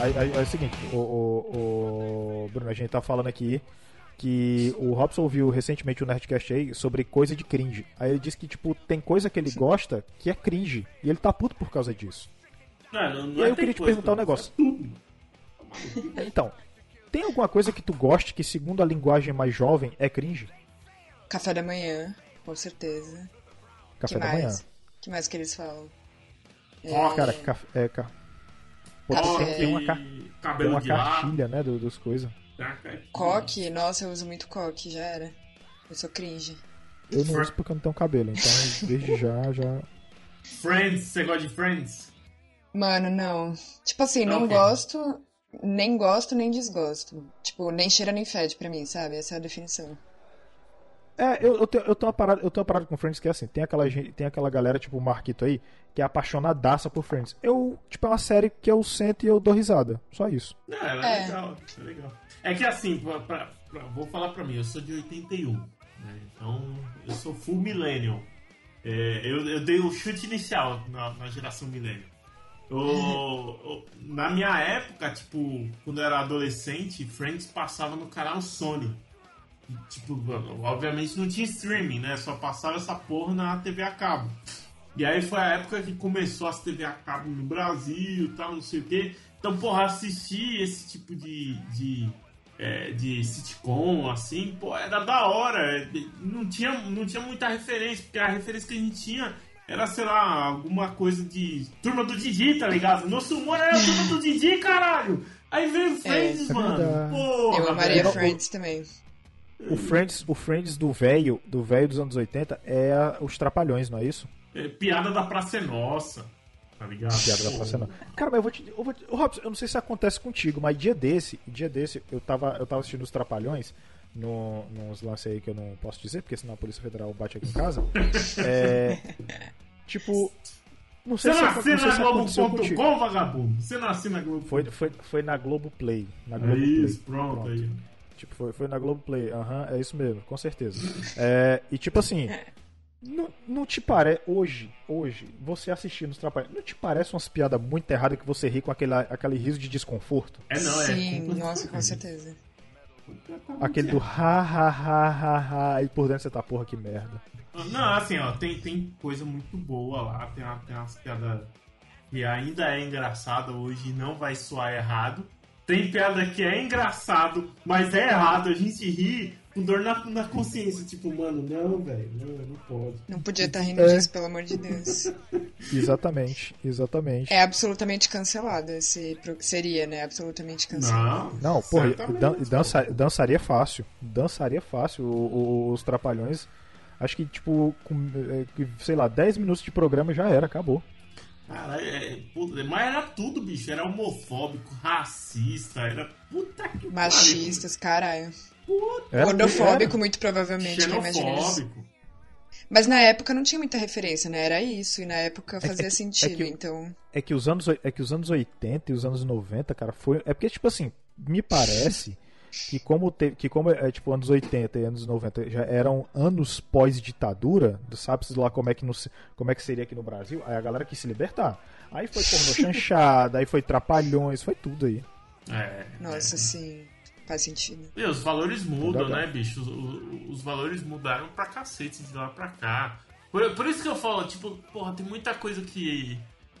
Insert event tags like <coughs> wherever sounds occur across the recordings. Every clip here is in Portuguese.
Aí, é o seguinte, o, o, o, Bruno, a gente tá falando aqui que o Robson ouviu recentemente o um Nerdcast aí sobre coisa de cringe. Aí ele disse que, tipo, tem coisa que ele gosta que é cringe. E ele tá puto por causa disso. Não, não, não e aí eu queria te perguntar um negócio. É então, tem alguma coisa que tu goste que, segundo a linguagem mais jovem, é cringe? Café da manhã, com certeza. Café que da mais? manhã. que mais que eles falam? É... Cara, café. É, ca... Pô, Café. tem uma, ca... cabelo tem uma de ar. cartilha, né, do, dos coisas. Coque? Nossa, eu uso muito coque, já era. Eu sou cringe. Eu não uso porque eu não tenho cabelo, então desde já, já... Friends, você gosta de Friends? Mano, não. Tipo assim, não Ok. gosto, nem gosto, nem desgosto. Tipo, nem cheira nem fede pra mim, sabe? Essa é a definição. É, eu, eu, tenho, eu, tenho uma parada, eu tenho uma parada com Friends que é assim, tem aquela, gente, tem aquela galera, tipo o Marquito aí, que é apaixonadaça por Friends. Eu, tipo, é uma série que eu sento e eu dou risada. Só isso. Não, ela é, É. legal, é legal. É que assim, pra, pra- pra- vou falar pra mim, eu sou de 81, né? Então eu sou full millennial. É, eu, eu dei o chute inicial na, na geração millennial. Eu- na minha época, tipo, quando eu era adolescente, Friends passava no canal Sony. E, tipo, obviamente não tinha streaming, né? Só passava essa porra na TV a cabo. E aí foi a época que começou as TV a cabo no Brasil e tal, não sei o quê. Então, porra, assistir esse tipo de, de, é, de sitcom, assim, pô, era da hora. É, Não tinha, não tinha muita referência, porque a referência que a gente tinha era, sei lá, alguma coisa de Turma do Didi, tá ligado? Nosso humor era a Turma do Didi, caralho! Aí veio Friends, É mano. Porra, eu amaria. Friends também. O Friends, o Friends do velho, do velho dos anos 80 é a- os Trapalhões, não é isso? É, piada da Praça é Nossa, tá ligado? Piada da. Praça não. Cara, mas eu vou te. Eu vou te Robson, eu não sei se acontece contigo, mas dia desse, dia desse, eu tava, eu tava assistindo os Trapalhões, no, nos lances aí que eu não posso dizer, porque senão a Polícia Federal bate aqui em casa. <laughs> É. Tipo. Não sei Você se, aconteceu contigo. Globo.com, vagabundo? Você não assina Globo.com? Foi, foi, foi na Globo Play. Na É Globo isso, Play. pronto, aí. Tipo, foi, foi na Globoplay. Aham, é isso mesmo, com certeza. É, e tipo assim, <laughs> não, não te parece. Hoje, hoje, você assistindo os Trapalhões, não te parece umas piadas muito erradas que você ri com aquele, aquele riso de desconforto? É não, é. Sim, nossa, com certeza. Aquele do ha ha ha ha ha e por dentro você tá, porra, que merda. Não, assim, ó, tem, tem coisa muito boa lá, tem, uma, tem umas piadas que ainda é engraçada hoje e não vai soar errado. Tem piada que é engraçado, mas é errado, a gente ri com dor na, na consciência, tipo, mano, não, velho, não, não pode. Não podia estar rindo É. disso, pelo amor de Deus. <laughs> Exatamente, exatamente. É absolutamente cancelado esse. Seria, né? Absolutamente cancelado. Não, Não, porra, dan- pô. dança- dançaria fácil. Dançaria fácil o- o- os Trapalhões. Acho que, tipo, com, é, sei lá, 10 minutos de programa já era, acabou. Caralho, é, puta, mas era tudo, bicho. Era homofóbico, racista, era puta que Machistas, caralho. Era- Gordofóbico, muito provavelmente, isso. Xenofóbico. Mas na época não tinha muita referência, né? Era isso, e na época que- fazia é que- sentido, é que- então. É que os anos, é que os anos 80 e os anos 90, cara, foi. É porque, tipo assim, me parece que como, te, que como é, tipo, anos 80 e anos 90 já eram anos pós-ditadura, sabe-se lá como é, que no, como é que seria aqui no Brasil, aí a galera quis se libertar. Aí foi pornô <laughs> chanchada, aí foi trapalhões, foi tudo aí. É. Nossa, sim. Faz sentido. E os valores mudam, né, bicho? Os, os- os valores mudaram pra cacete de lá pra cá. Por, por isso que eu falo, tipo, porra, tem muita coisa que,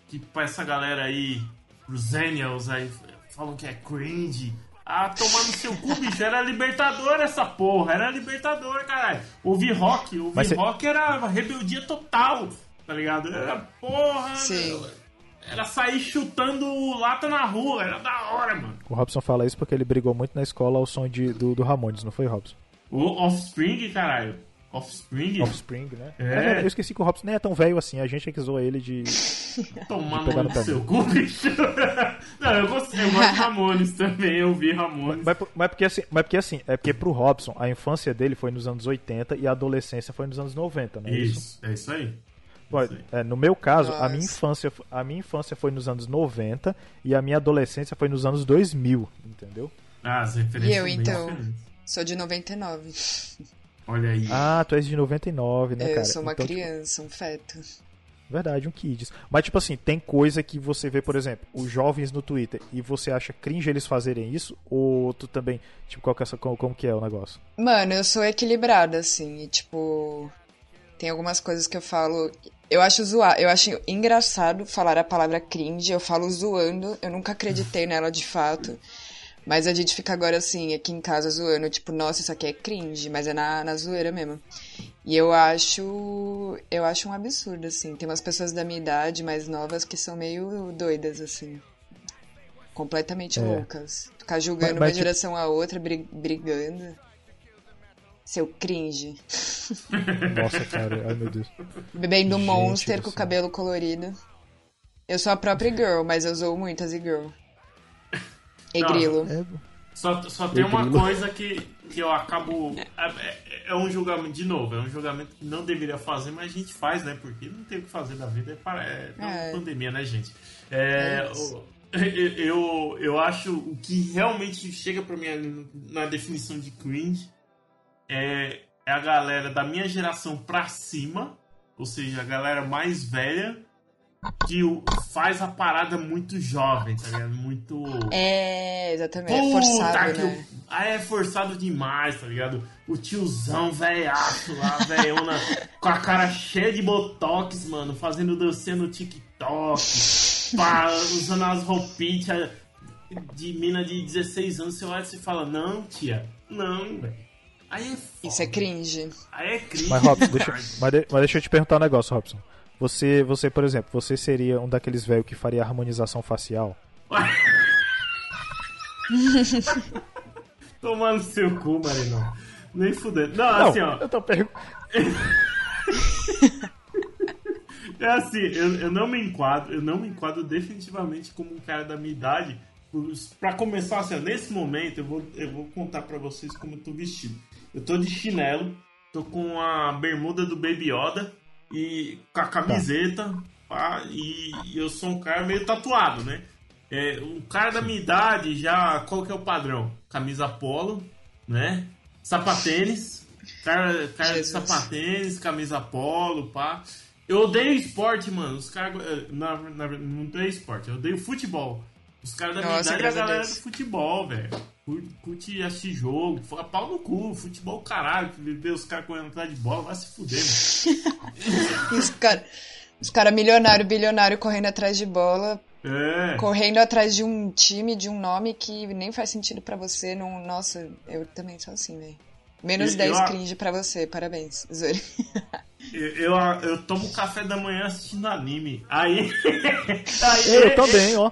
que pra essa galera aí, os Zenials aí, falam que é cringe. Ah, tomar no seu cu, bicho. Era libertador essa porra. Era libertador, caralho. Ouvir rock. Ouvir Mas cê- rock era rebeldia total, tá ligado? Era porra. Sim. Era sair chutando lata na rua. Era da hora, mano. O Robson fala isso porque ele brigou muito na escola ao som de, do, do Ramones, não foi, Robson? O Offspring, caralho. Offspring? Offspring, né? É. eu esqueci que o Robson nem é tão velho assim, a gente é que zoa ele de. Tomar pegar no no seu cu, bicho. <laughs> Não, eu gostei. Eu gosto de Ramones <laughs> também. Eu vi Ramones. Mas, mas porque assim, mas porque assim, é porque pro Robson a infância dele foi nos anos 80 e a adolescência foi nos anos 90, não é isso? Isso, é isso aí. Pô, Sim. é, no meu caso, a minha infância, a minha infância foi nos anos 90 e a minha adolescência foi nos anos 2000, entendeu? Ah, as referências E eu, então? diferentes. Sou de 99. Olha aí. Ah, tu és de 99, né, eu cara? sou uma Então, tipo, criança, um feto. Verdade, um Kids. Mas, tipo assim, tem coisa que você vê, por exemplo, os jovens no Twitter e você acha cringe eles fazerem isso? Ou tu também, tipo, qual que é como, como que é o negócio? Mano, eu sou equilibrada, assim, e, tipo. Tem algumas coisas que eu falo. Eu acho zoar, eu acho engraçado falar a palavra cringe, eu falo zoando, eu nunca acreditei <laughs> nela de fato. Mas a gente fica agora assim, aqui em casa zoando, tipo, nossa, isso aqui é cringe, mas é na, na zoeira mesmo. E eu acho. Eu acho um absurdo, assim. Tem umas pessoas da minha idade, mais novas, que são meio doidas, assim. Completamente É. loucas. Ficar julgando Mas- mas, uma tipo- geração a outra, bri- brigando. Seu cringe. <laughs> Nossa, cara, ai meu Deus. Bebendo Gente Monster com o cabelo colorido. Eu sou a própria girl, mas eu sou muito as girl. E Não. grilo. É, Só, só tem Eu uma coisa que, que eu acabo. É, é- é um julgamento, de novo, é um julgamento que não deveria fazer, mas a gente faz, né? Porque não tem o que fazer da vida, é, para, é, é É. pandemia, né, gente? É, É <laughs> eu, eu acho o que realmente chega pra mim na definição de cringe é, é a galera da minha geração pra cima, ou seja, a galera mais velha, que o- faz a parada muito jovem, tá ligado? Muito. É, exatamente. É Puta forçado, que né? o- Ah, é forçado demais, tá ligado? O tiozão velhaço lá, velhona, <laughs> com a cara cheia de botox, mano, fazendo dancinha no TikTok, pá, usando as roupinhas de mina de 16 anos. Você olha e você fala, não, tia, não, velho. Aí é foda. Isso é cringe. Aí é cringe. Mas, Robson, deixa, mas, de- mas deixa eu te perguntar um negócio, Robson. Você, você, por exemplo, você seria um daqueles velhos que faria harmonização facial? <laughs> Tomando seu cu, Marinão. Nem fudendo. Não, Não, assim, ó. eu tô perguntando. <laughs> É assim, eu, eu não me enquadro, eu não me enquadro definitivamente como um cara da minha idade. Pra começar, assim, ó, nesse momento, eu vou, eu vou contar pra vocês como eu tô vestido. Eu tô de chinelo, tô com a bermuda do Baby Yoda e com a camiseta, pá, e, e eu sou um cara meio tatuado, né? É, um cara da minha idade já, qual que é o padrão? Camisa polo, né? Sapatênis, cara, cara de sapatênis, camisa polo, pá. Eu odeio esporte, mano. Os caras. eh, Na, na, não odeio esporte, eu odeio futebol. Os caras da minha Nossa, idade é a galera Deus. do futebol, velho. Curte, curte assistir jogo, fala pau no cu, futebol caralho, ver os caras correndo atrás de bola, vai se fuder, mano. <laughs> Os caras os cara milionário, bilionário correndo atrás de bola, É. correndo atrás de um time, de um nome que nem faz sentido pra você. Não, nossa, eu também sou assim, velho. Menos Eu- 10 eu- cringe pra você, parabéns. Zoeira. <laughs> Eu, eu, eu tomo café da manhã assistindo anime. Aí. <laughs> aí Eu também, ó.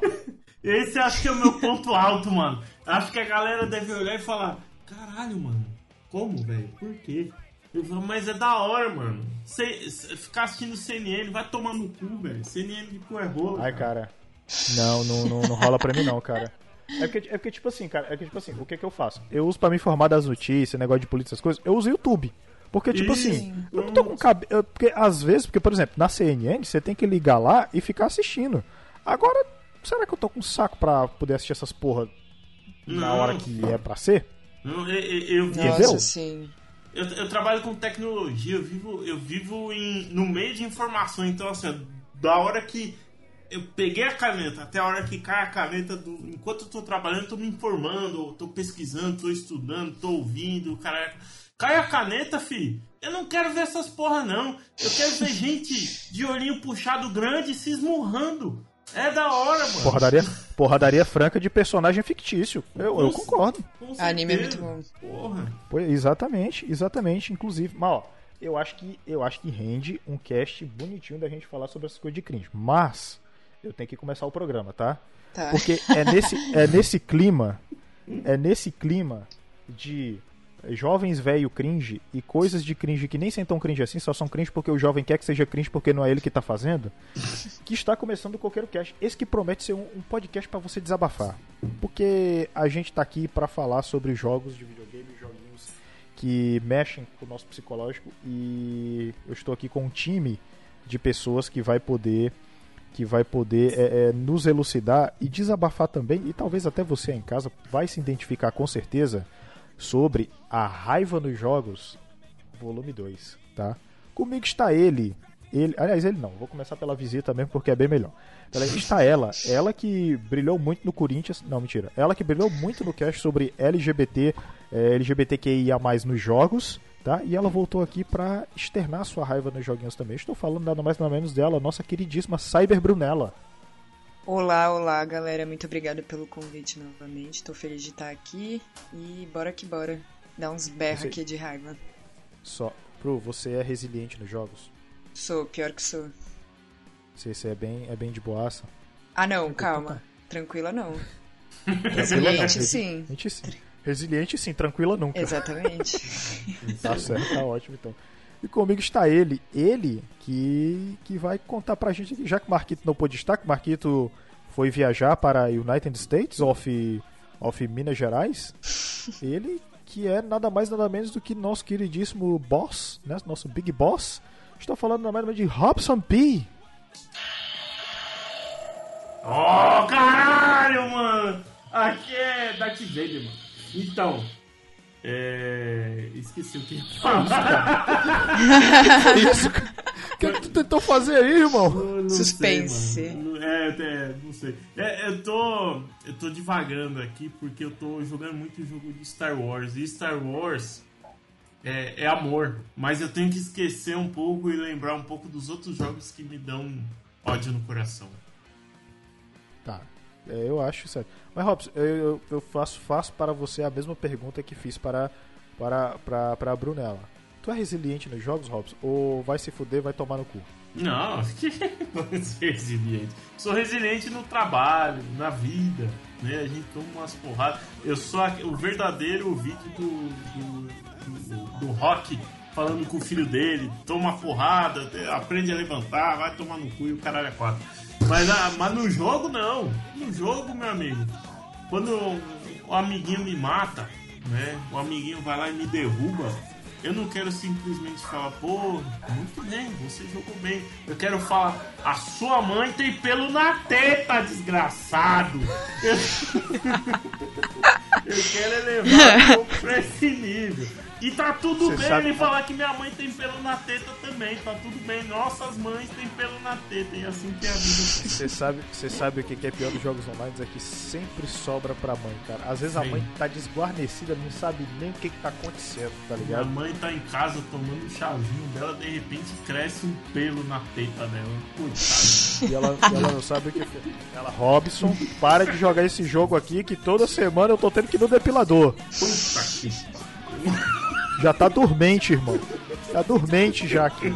Esse acho que é o meu ponto alto, mano. Acho que a galera deve olhar e falar: caralho, mano, como, velho? Por quê? Eu falo, mas é da hora, mano. Cê- cê- ficar assistindo CNN vai tomar no cu, velho. CNN de cu é rola. Ai, cara. Não, não, não, não rola pra mim não, cara. É porque, é porque, tipo assim, cara, é que, tipo assim, o que que eu faço? Eu uso pra me informar das notícias, negócio de polícia, essas coisas, eu uso o YouTube. Porque, tipo Isso. assim, eu não tô com cabelo. Porque às vezes, porque, por exemplo, na CNN, você tem que ligar lá e ficar assistindo. Agora, será que eu tô com saco pra poder assistir essas porra na Não. hora que é pra ser? Eu, eu, eu? Nossa, sim. eu, eu trabalho com tecnologia, eu vivo, eu vivo em, no meio de informação, então assim, da hora que eu peguei a caneta até a hora que cai a caneta, do, enquanto eu tô trabalhando, eu tô me informando, eu tô pesquisando, tô estudando, tô ouvindo, cara. Cai a caneta, fi. Eu não quero ver essas porra, não. Eu quero ver <laughs> gente de olhinho puxado grande se esmurrando. É da hora, mano. Porradaria, porradaria franca de personagem fictício. Eu, eu concordo. Com Anime é muito Porra. Pois, exatamente, exatamente, inclusive. Mas, ó, eu acho que eu acho que rende um cast bonitinho da gente falar sobre essas coisas de cringe. Mas eu tenho que começar o programa, tá? Tá. Porque é nesse, é nesse clima, é nesse clima de jovens velho cringe e coisas de cringe que nem são tão cringe assim, só são cringe porque o jovem quer que seja cringe porque não é ele que tá fazendo, <laughs> que está começando o Coqueiro Cast. Esse que promete ser um, um podcast pra você desabafar. Porque a gente tá aqui pra falar sobre jogos de videogame, joguinhos que mexem com o nosso psicológico e eu estou aqui com um time de pessoas que vai poder que vai poder é, é, nos elucidar e desabafar também e talvez até você aí em casa vai se identificar com certeza sobre a raiva nos jogos volume 2, tá? Comigo está ele, ele. Aliás, ele não. Vou começar pela visita mesmo porque é bem melhor. Pela está ela. Ela que brilhou muito no Corinthians. Não, mentira. Ela que brilhou muito no cast sobre LGBT, é, LGBTQIA nos jogos. Tá? E ela voltou aqui para externar sua raiva nos joguinhos também. Estou falando nada mais nada menos dela, nossa queridíssima Cyber Brunella. Olá, olá, galera. Muito obrigada pelo convite novamente. Estou feliz de estar aqui e bora que bora. Dar uns berros aqui de raiva. Só, Pro, você é resiliente nos jogos? Sou, pior que sou. Você, você é bem, é bem de boaça? Ah, não, calma. Tranquila não. Resiliente sim. Resiliente sim. Resiliente sim, tranquila nunca. Exatamente. <laughs> tá certo, tá ótimo então. E comigo está ele, ele que, que vai contar pra gente aqui, já que o Marquito não pôde estar, que o Marquito foi viajar para United States of, of Minas Gerais, <laughs> ele que é nada mais nada menos do que nosso queridíssimo boss, né, nosso big boss, estou falando nada mais de Robson P. Oh, caralho, mano! Aqui é Darth Vader, mano. Então, é... Esqueci o que ia falar. <laughs> Isso, O que, é que tu tentou fazer aí, irmão? Não, não Suspense. Sei, é, é, não sei. É, eu tô. Eu tô divagando aqui porque eu tô jogando muito jogo de Star Wars. E Star Wars é, é amor. Mas eu tenho que esquecer um pouco e lembrar um pouco dos outros jogos que me dão ódio no coração. É, eu acho certo. Mas, Robson, eu, eu, faço, faço para você a mesma pergunta que fiz para, para, para, para a Brunella. Tu é resiliente nos jogos, Robson? Ou vai se fuder vai tomar no cu? Não, <laughs> resiliente. Sou resiliente no trabalho, na vida, né? A gente toma umas porradas. Eu sou o verdadeiro vídeo do, do, do, do rock falando com o filho dele, toma porrada, aprende a levantar, vai tomar no cu e o caralho é quatro. Mas, ah, mas no jogo não. No jogo, meu amigo, quando o amiguinho me mata, né? O amiguinho vai lá e me derruba. Eu não quero simplesmente falar, pô, muito bem, você jogou bem. Eu quero falar, a sua mãe tem pelo na teta, desgraçado. Eu, <laughs> eu quero elevar pra esse nível. E tá tudo Cê bem sabe... ele falar que minha mãe tem pelo na teta também. Tá tudo bem. Nossas mães têm pelo na teta. E assim que é a vida. Você sabe, você sabe o que é pior dos jogos online? É que sempre sobra pra mãe, cara. Às vezes Sim. a mãe tá desguarnecida, não sabe nem o que, que tá acontecendo, tá ligado? Minha mãe tá em casa tomando um chazinho dela, de repente cresce um pelo na teta dela. Coitado. E ela, ela não sabe o que é. Ela, Robson, para de jogar esse jogo aqui que toda semana eu tô tendo que ir no depilador. Puta que já tá dormente, irmão. Tá dormente já aqui.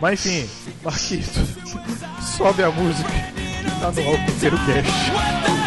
Mas enfim, Marquito, <laughs> sobe a música tá no Alcoteiro Cast.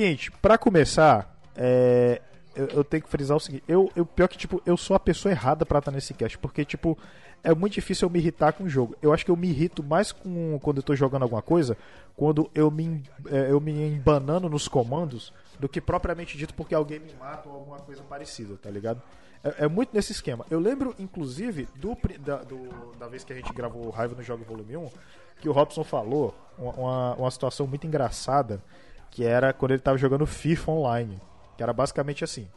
Seguinte, para começar, é, eu, eu, tenho que frisar o seguinte, eu, eu pior que tipo, eu sou a pessoa errada para estar nesse cast, porque tipo, é muito difícil eu me irritar com o jogo. Eu acho que eu me irrito mais com quando eu tô jogando alguma coisa, quando eu me é, eu me embanando nos comandos do que propriamente dito porque alguém me mata ou alguma coisa parecida, tá ligado? É, é muito nesse esquema. Eu lembro, inclusive, do, da, do, da vez que a gente gravou Raiva no Jogo Volume 1, que o Robson falou uma, uma situação muito engraçada que era quando ele tava jogando FIFA online, que era basicamente assim.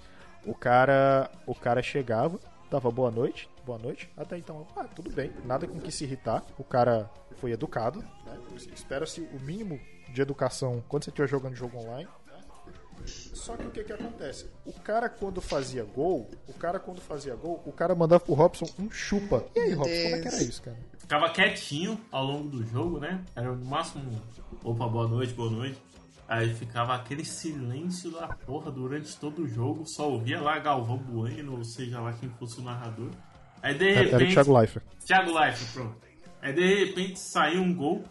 O cara, o cara chegava, dava boa noite, boa noite, até então, ah, tudo bem, nada com que se irritar. O cara foi educado, né? Espera-se o mínimo de educação quando você estiver jogando jogo online. Só que o que que acontece? O cara quando fazia gol, o cara quando fazia gol, o cara mandava pro Robson um chupa. E aí, Robson, como é que era isso, cara? Ficava quietinho ao longo do jogo, né? Era no máximo, opa, boa noite, boa noite. Aí ficava aquele silêncio da porra durante todo o jogo, só ouvia lá Galvão Bueno, ou seja lá quem fosse o narrador. Aí de repente. Era o Thiago Leifert. Thiago Leifert, pronto. Aí de repente saiu um gol,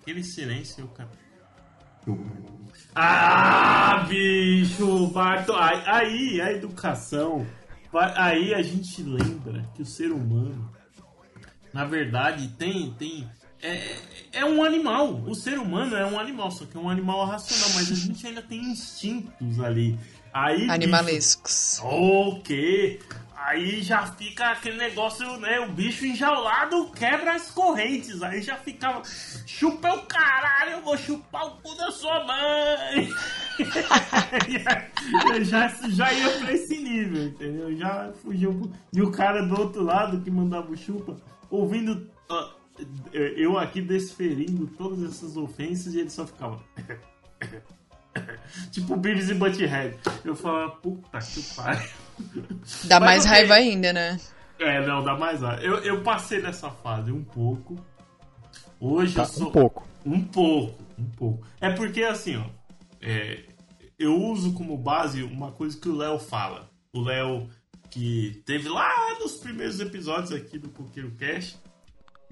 aquele silêncio o cara. Ah, bicho, Barto. Aí, a educação. Aí a gente lembra que o ser humano, na verdade, tem. tem é, é um animal. O ser humano é um animal, só que é um animal racional, mas a gente ainda tem instintos ali. Aí, bicho, Animalescos. Ok. Aí já fica aquele negócio, né? O bicho enjaulado quebra as correntes. Aí já ficava. Chupa o caralho, eu vou chupar o cu da sua mãe. <laughs> Já, já ia pra esse nível, entendeu? Já fugiu. E o cara do outro lado que mandava o chupa, ouvindo. ó, eu aqui desferindo todas essas ofensas e ele só ficava. <coughs> tipo Beavis e Butthead. Eu falava, puta que pariu. <laughs> Dá Mas mais raiva ainda, né? É, não, dá mais raiva. Eu, eu passei nessa fase um pouco. Hoje Tá, eu sou. um pouco. Um pouco, um pouco. É porque assim, ó. é, eu uso como base uma coisa que o Léo fala. O Léo que teve lá nos primeiros episódios aqui do Coqueiro Cash.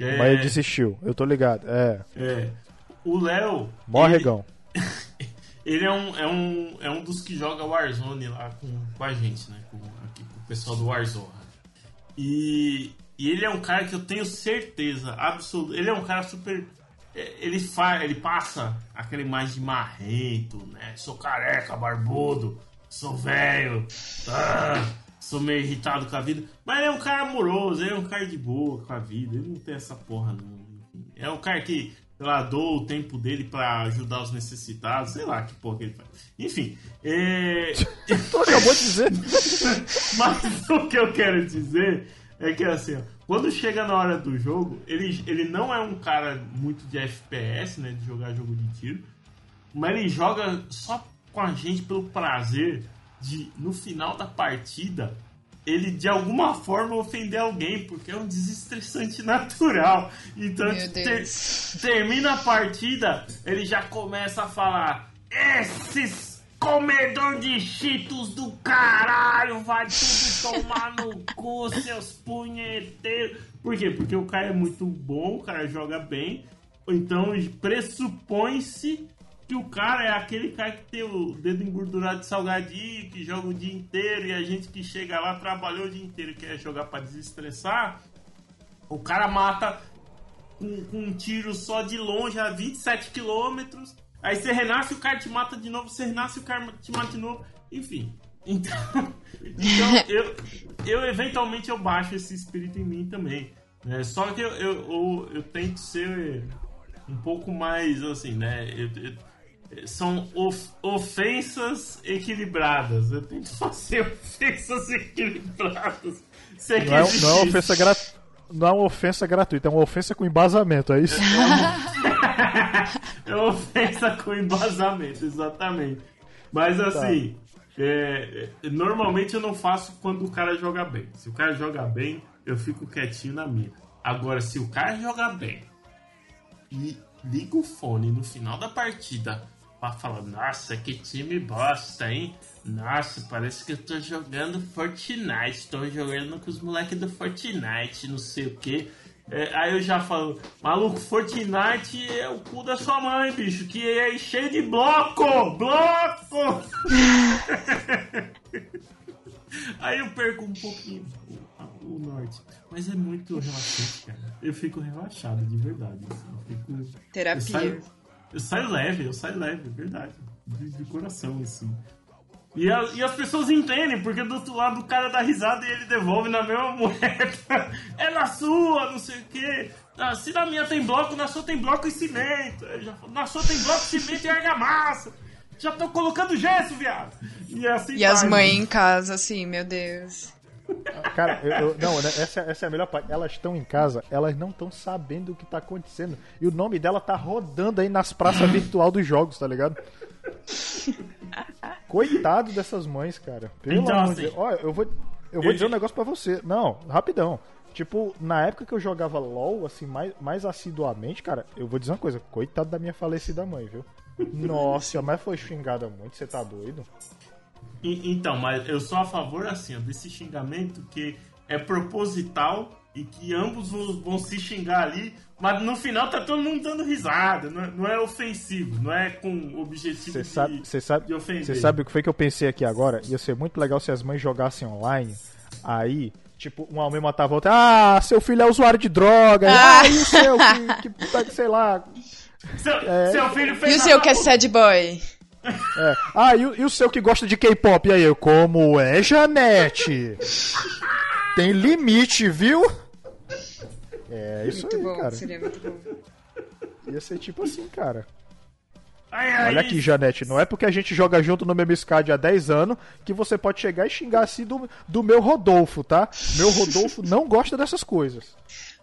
É, Mas ele desistiu, eu tô ligado. É, é, o Léo. morre, ele-. <laughs> Ele é um, é um, é um dos que joga Warzone lá com, com a gente, né? Com, aqui, com o pessoal do Warzone. E, e ele é um cara que eu tenho certeza absoluta. Ele é um cara super. é, Ele, fa, ele passa aquela imagem de marrento, né? Sou careca, barbudo, sou velho, ah, sou meio irritado com a vida. Mas ele é um cara amoroso, ele é um cara de boa com a vida. Ele não tem essa porra, não. É um cara que, sei lá, doa o tempo dele pra ajudar os necessitados, sei lá que porra que ele faz. Enfim, é. Tu acabou de dizer. <laughs> Mas o que eu quero dizer é que assim, ó, quando chega na hora do jogo, ele, ele não é um cara muito de FPS, né? De jogar jogo de tiro. Mas ele joga só com a gente pelo prazer de, no final da partida, ele de alguma forma ofender alguém, porque é um desestressante <laughs> natural. Então, ter- termina a partida, ele já começa a falar: Esses comedor de cheetos do caralho, vai tudo tomar no cu, seus punheteiros. Por quê? Porque o cara é muito bom, o cara joga bem, então pressupõe-se que o cara é aquele cara que tem o dedo engordurado de salgadinho, que joga o dia inteiro, e a gente que chega lá, trabalhou o dia inteiro e quer jogar pra desestressar, o cara mata com, com um tiro só de longe a 27 quilômetros. Aí você renasce, o cara te mata de novo, você renasce, o cara te mata de novo. Enfim. Então, <laughs> então eu, eu eventualmente eu baixo esse espírito em mim também. né? Só que eu, eu, eu, eu tento ser um pouco mais assim, né? Eu- eu- são of- ofensas equilibradas. Eu tento fazer <laughs> ofensas equilibradas. Não é, não é ofensa gratuita. Não é uma ofensa gratuita, é uma ofensa com embasamento, é isso? <laughs> é uma ofensa com embasamento, exatamente. Mas assim, é, é, normalmente eu não faço quando o cara joga bem. Se o cara joga bem, eu fico quietinho na minha. Agora, se o cara joga bem e liga o fone no final da partida pra falar, nossa, que time bosta, hein? Nossa, parece que eu tô jogando Fortnite, tô jogando com os moleques do Fortnite, não sei o que. aí eu já falo, maluco, Fortnite é o cu da sua mãe, bicho, que é cheio de bloco! Bloco! <laughs> Aí eu perco um pouquinho o, norte. Mas é muito relaxante, cara. Eu fico relaxado, de verdade. assim. Eu fico. Eu Terapia. saio, eu saio leve, eu saio leve, é verdade. De, de coração, assim. E, a- e as pessoas entendem, porque do outro lado o cara dá risada e ele devolve na mesma <laughs> moeda. É na sua, não sei o quê. Ah, se na minha tem bloco, na sua tem bloco e cimento. Já na sua tem bloco, cimento e argamassa. Já tô colocando gesso, viado. E assim E as mães em casa, assim, meu Deus. Cara, eu, eu- não, né, essa, essa é a melhor parte. Elas estão em casa, elas não estão sabendo o que tá acontecendo. E o nome dela tá rodando aí nas praças virtual dos jogos, tá ligado? Coitado dessas mães, cara. Pelo Então, amor assim, de Deus. Ó, eu vou, eu vou dizer um negócio pra você. Não, rapidão. Tipo, na época que eu jogava LOL, assim, mais, mais assiduamente, cara, eu vou dizer uma coisa. Coitado da minha falecida mãe, viu? Nossa, mas foi xingada muito, você tá doido? E- Então, mas eu sou a favor, assim, ó, desse xingamento que é proposital e que ambos vão, se xingar ali, mas no final tá todo mundo dando risada, não é, não é ofensivo, não é com o objetivo Você de, sabe, você sabe, de ofender. você sabe o que foi que eu pensei aqui agora? Ia ser muito legal se as mães jogassem online. Aí, tipo, uma mãe matava a outra. Ah, seu filho é usuário de droga. Ah. Ah, e o seu que, que sei lá. Seu, É. seu filho fez E o seu que é sad boy? É. Ah, e, o- e o seu que gosta de K-pop? E aí, eu, como é, Janete? Tem limite, viu? É isso Muito aí, bom, cara. seria muito bom. Ia ser tipo assim, cara. Ai, ai, Olha aqui, Janete, não é porque a gente joga junto no mesmo SCAD há 10 anos que você pode chegar e xingar assim do, do meu Rodolfo, tá? Meu Rodolfo não gosta dessas coisas.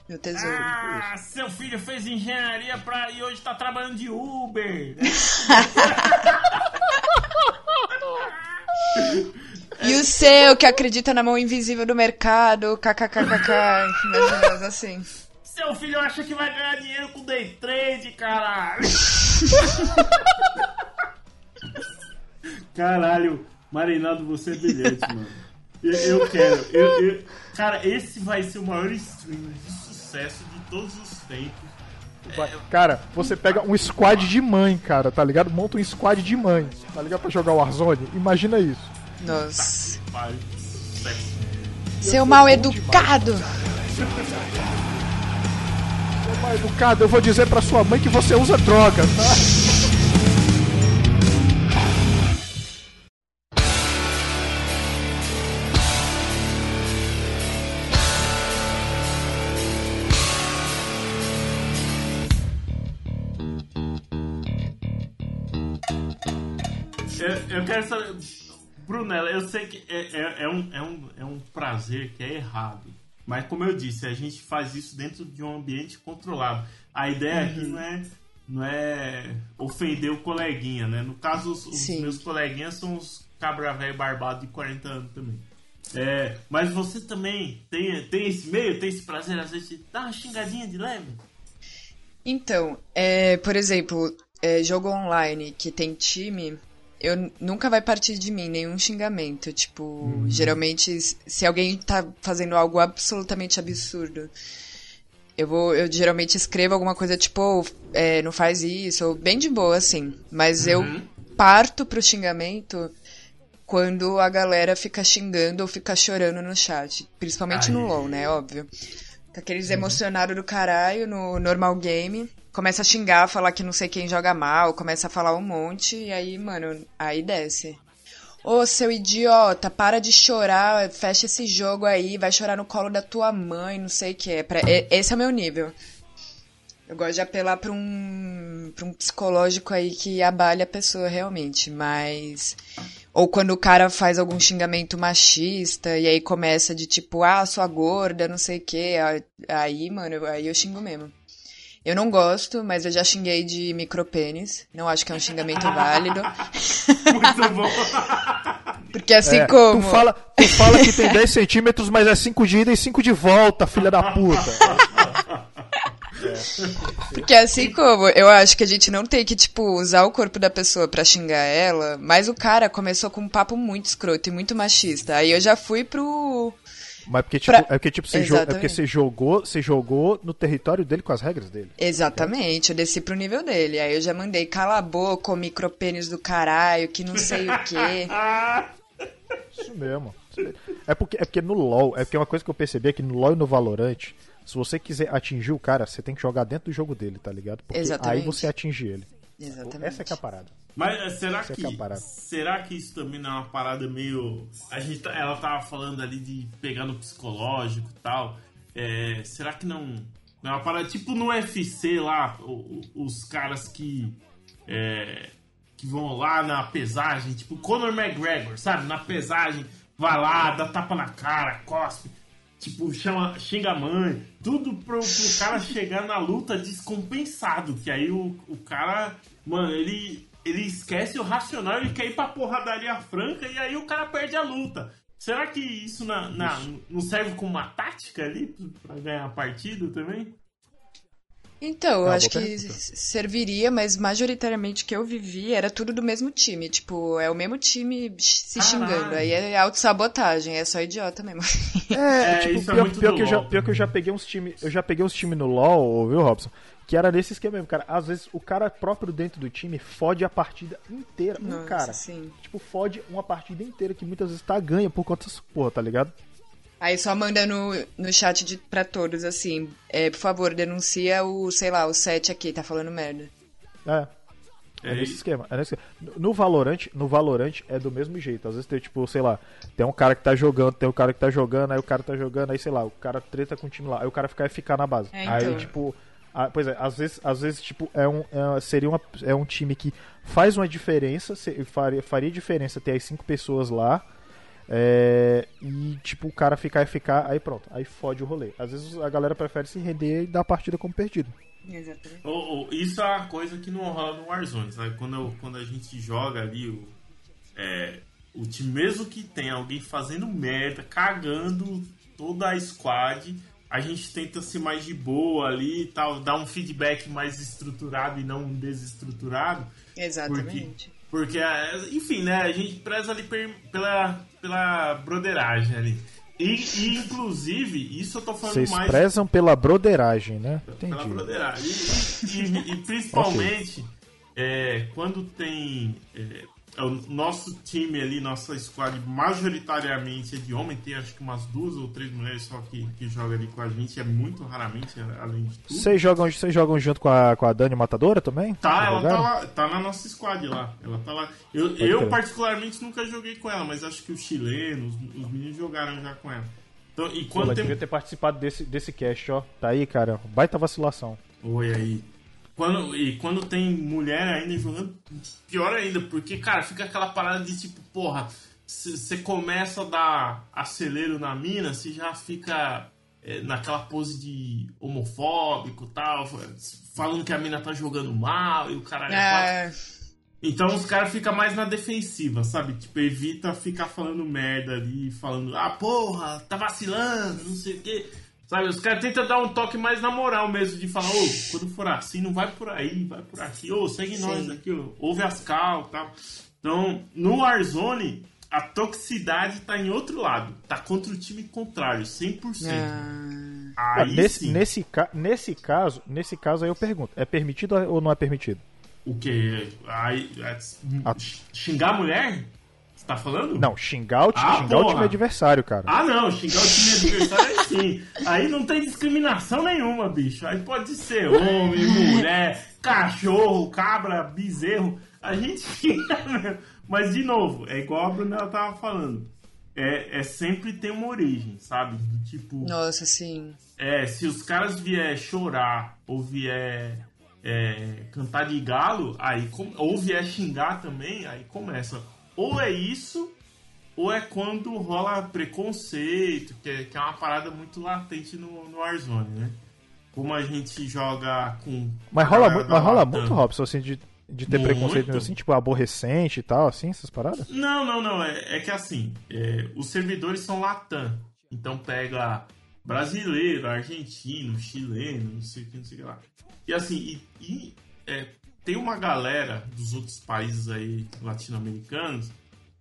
Meu tesouro. Ah, seu filho fez engenharia pra, e hoje tá trabalhando de Uber. né? <laughs> E o seu que acredita na mão invisível do mercado, kkkk, imagina, assim. Seu filho acha que vai ganhar dinheiro com day trade, caralho. Caralho, Marinaldo, você é brilhante, mano. Eu, eu quero. Eu, eu- cara, esse vai ser o maior stream de sucesso de todos os tempos. Cara, você pega um squad de mãe, cara, tá ligado? Monta um squad de mãe, tá ligado? Pra jogar o Warzone. Imagina isso. Nossa. Sucesso. Seu mal educado. Ô, mal educado, eu vou dizer pra sua mãe que você usa droga, tá? Eu, quero saber. Brunella, eu sei que é, é, é um, é, um, é um prazer que é errado. Mas como eu disse, a gente faz isso dentro de um ambiente controlado. A ideia aqui não é, não é ofender o coleguinha, né? No caso, os, os meus coleguinhas são os cabra velho barbado de 40 anos também. É, mas você também tem, tem esse meio, tem esse prazer, às vezes, de dar uma xingadinha de leve? Então, é, por exemplo, é, jogo online que tem time, eu nunca vai partir de mim nenhum xingamento. Tipo, geralmente, se alguém tá fazendo algo absolutamente absurdo, eu vou, eu geralmente escrevo alguma coisa tipo, "Oh, é, não faz isso, ou bem de boa, assim. Mas eu parto pro xingamento quando a galera fica xingando ou fica chorando no chat. Principalmente no. LoL, né? Óbvio. Aqueles emocionados do caralho no normal game. Começa a xingar, falar que não sei quem joga mal, começa a falar um monte, e aí, mano, aí desce. Ô, seu idiota, para de chorar, fecha esse jogo aí, vai chorar no colo da tua mãe, não sei o que. É esse é o meu nível. Eu gosto de apelar pra um, pra um psicológico aí que abale a pessoa realmente, mas. Ou quando o cara faz algum xingamento machista e aí começa de tipo, ah, sua gorda, não sei o que. Aí, mano, aí eu xingo mesmo. Eu não gosto, mas eu já xinguei de micropênis. Não acho que é um xingamento válido. <laughs> Muito bom. <laughs> Porque assim É, como. Tu fala, tu fala que tem 10 centímetros, mas é 5 de ida e 5 de volta, filha da puta. <laughs> Porque assim como eu acho que a gente não tem que, tipo, usar o corpo da pessoa pra xingar ela, mas o cara começou com um papo muito escroto e muito machista. Aí eu já fui pro. Mas porque, tipo, Pra- é porque, tipo, você, jo- é porque você jogou, você jogou no território dele com as regras dele. Exatamente, eu desci pro nível dele. Aí eu já mandei cala a boca, micropênis do caralho, que não sei o quê. Isso <laughs> mesmo. Isso mesmo. É porque, é porque no LoL, é porque uma coisa que eu percebi é que no LoL e no Valorant, se você quiser atingir o cara, você tem que jogar dentro do jogo dele, tá ligado? Porque Exatamente. aí você atinge ele. Exatamente. Essa é que é a parada. Mas eh, será Essa é que, que é será que isso também não é uma parada meio. A gente, tá- ela tava falando ali de pegar no psicológico e tal. É, será que não, não é uma parada tipo no UFC lá, os caras que. é, que vão lá na pesagem, tipo Conor McGregor, sabe? Na pesagem, vai lá, dá tapa na cara, cospe, tipo, chama, xinga a mãe, tudo pro, pro cara chegar na luta descompensado, que aí o, o cara, mano, ele, ele esquece o racional, ele quer ir pra porradaria franca e aí o cara perde a luta. Será que isso na, na, não serve como uma tática ali pra ganhar a partida também? Então, eu É acho que pergunta. serviria, mas majoritariamente que eu vivi era tudo do mesmo time. Tipo, é o mesmo time se Caralho. xingando. Aí é autossabotagem, é só idiota mesmo. <laughs> É, É, tipo, isso é pior, muito pior que eu já, pior que eu já peguei uns times, eu já peguei uns times no LoL, viu, Robson? Que era nesse esquema mesmo, cara. Às vezes o cara próprio dentro do time fode a partida inteira. Um Nossa, cara, sim. tipo, fode uma partida inteira que muitas vezes tá ganha por conta dessa porra, tá ligado? Aí só manda no, no chat de, pra todos, assim, é, por favor, denuncia o, sei lá, o 7 aqui, tá falando merda. É. É, É, nesse esquema. É nesse esquema. No Valorant, no Valorant é do mesmo jeito. Às vezes tem, tipo, sei lá, tem um cara que tá jogando, tem um cara que tá jogando, aí o cara tá jogando, aí sei lá, o cara treta com o time lá, aí o cara fica ficar na base. É, Aí, então. tipo. ah, pois é, às vezes, às vezes tipo, é um, é- seria uma, é um time que faz uma diferença, se- faria, faria diferença ter as cinco pessoas lá. é, e tipo, o cara ficar e ficar, aí pronto, aí fode o rolê. Às vezes a galera prefere se render e dar a partida como perdido. Exatamente. Ô, ô, isso é uma coisa que não rola no Warzone, sabe? Quando, eu- quando a gente joga ali, o, é, o time, mesmo que tenha alguém fazendo merda, cagando toda a squad, a gente tenta ser mais de boa ali e tal, dar um feedback mais estruturado e não desestruturado. Exatamente. Porque, é, enfim, né? A gente preza ali per- pela, pela broderagem ali. E, e, inclusive, isso eu tô falando Vocês mais prezam pela broderagem, né? pela Entendi. broderagem. E, e- e principalmente <laughs> é, quando tem é o nosso time ali, nossa squad majoritariamente é de homem, tem acho que umas duas ou três mulheres só que, que jogam ali com a gente, é muito raramente, além de tudo. Vocês jogam, vocês jogam junto com a, com a Dani Matadora também? Tá, ela tá, lá, tá na nossa squad lá. Ela tá lá. Eu, Pode eu particularmente nunca joguei com ela, mas acho que os chilenos, os meninos jogaram já com ela. Então, e Pô, quando ela tem devia ter participado desse, desse cast, ó. Tá aí, cara. Baita vacilação. Oi aí. Quando, e quando tem mulher ainda jogando, pior ainda, porque, cara, fica aquela parada de tipo, porra, você começa a dar acelero na mina, você já fica é, naquela pose de homofóbico e tal, falando que a mina tá jogando mal e o cara É, então os caras ficam mais na defensiva, sabe? Tipo, evita ficar falando merda ali, falando, ah, porra, tá vacilando, não sei o quê. Sabe, os caras tentam dar um toque mais na moral mesmo, de falar, ô, quando for assim, não vai por aí, vai por aqui, ô, segue nós Sim. aqui, ó, ouve as cal e tal. Então, no Warzone, a toxicidade tá em outro lado, tá contra o time contrário, 100%. ah, Ah, Aí nesse, sim. nesse, ca- nesse caso, nesse caso aí eu pergunto, é permitido ou não é permitido? O quê? Aí, é, Ah. xingar a mulher? Tá falando? Não, xingar o, ti- Ah, xingar o time adversário, cara. Ah, não, xingar o time adversário é sim. Aí não tem discriminação nenhuma, bicho. Aí pode ser homem, mulher, cachorro, cabra, bezerro. A gente xinga mesmo. Mas, de novo, é igual a Brunella tava falando. É, é sempre tem uma origem, sabe? Do Tipo, nossa, sim. é, se os caras vier chorar ou vier é, cantar de galo, aí ou vier xingar também, aí começa. Ou é isso, ou é quando rola preconceito, que é, que é uma parada muito latente no, no Warzone, né? Como a gente joga com. Mas rola, muito, mas rola muito, Robson, assim, de, de ter Muito. preconceito assim, tipo, aborrecente e tal, assim, essas paradas? Não, não, não. É, é que assim, é, os servidores são Latam. Então pega brasileiro, argentino, chileno, não sei o que, não sei o que lá. E assim, e, e, é, tem uma galera dos outros países aí latino-americanos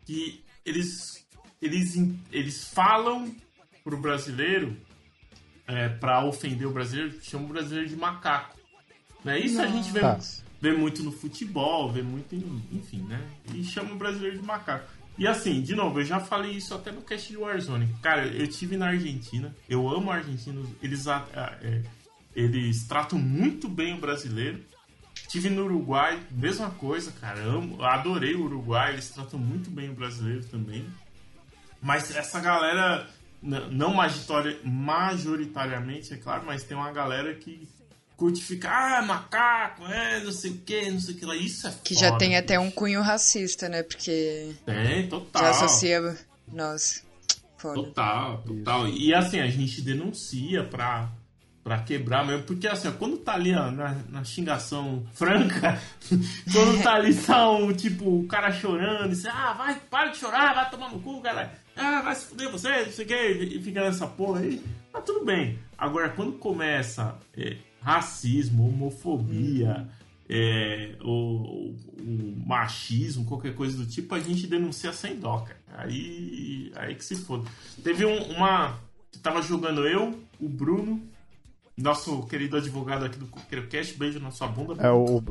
que eles, eles, eles falam pro brasileiro é, para ofender o brasileiro, chamam o brasileiro de macaco. Né? Isso a gente vê, vê muito no futebol, vê muito em, enfim, né? E chama o brasileiro de macaco. E assim, de novo, eu já falei isso até no cast de Warzone. Cara, eu tive na Argentina, eu amo argentinos, eles, é, eles tratam muito bem o brasileiro. Tive no Uruguai, mesma coisa, cara. Amo, adorei o Uruguai, eles tratam muito bem o brasileiro também. Mas essa galera, não majoritariamente, é claro, mas tem uma galera que curte ficar, ah, macaco, é, não sei o que, não sei o que lá. Isso é Que foda, já tem até um cunho racista, né? Porque Tem, total. já associa. Nossa, foda. Total, total. E assim, a gente denuncia pra, Pra quebrar mesmo, porque assim, ó, quando tá ali ó, na, na xingação franca, <laughs> quando tá ali só um, tipo, o cara chorando, e você, ah, vai, para de chorar, vai tomar no cu, cara, ah, vai se fuder você, não sei o que, e fica nessa porra aí, tá tudo bem. Agora, quando começa é, racismo, homofobia, é, o, o, machismo, qualquer coisa do tipo, a gente denuncia sem dó, cara. Aí, aí que se foda. Teve um, uma. Tava jogando eu, o Bruno, nosso querido advogado aqui do CoqueiroCast, beijo na sua bunda. É, o,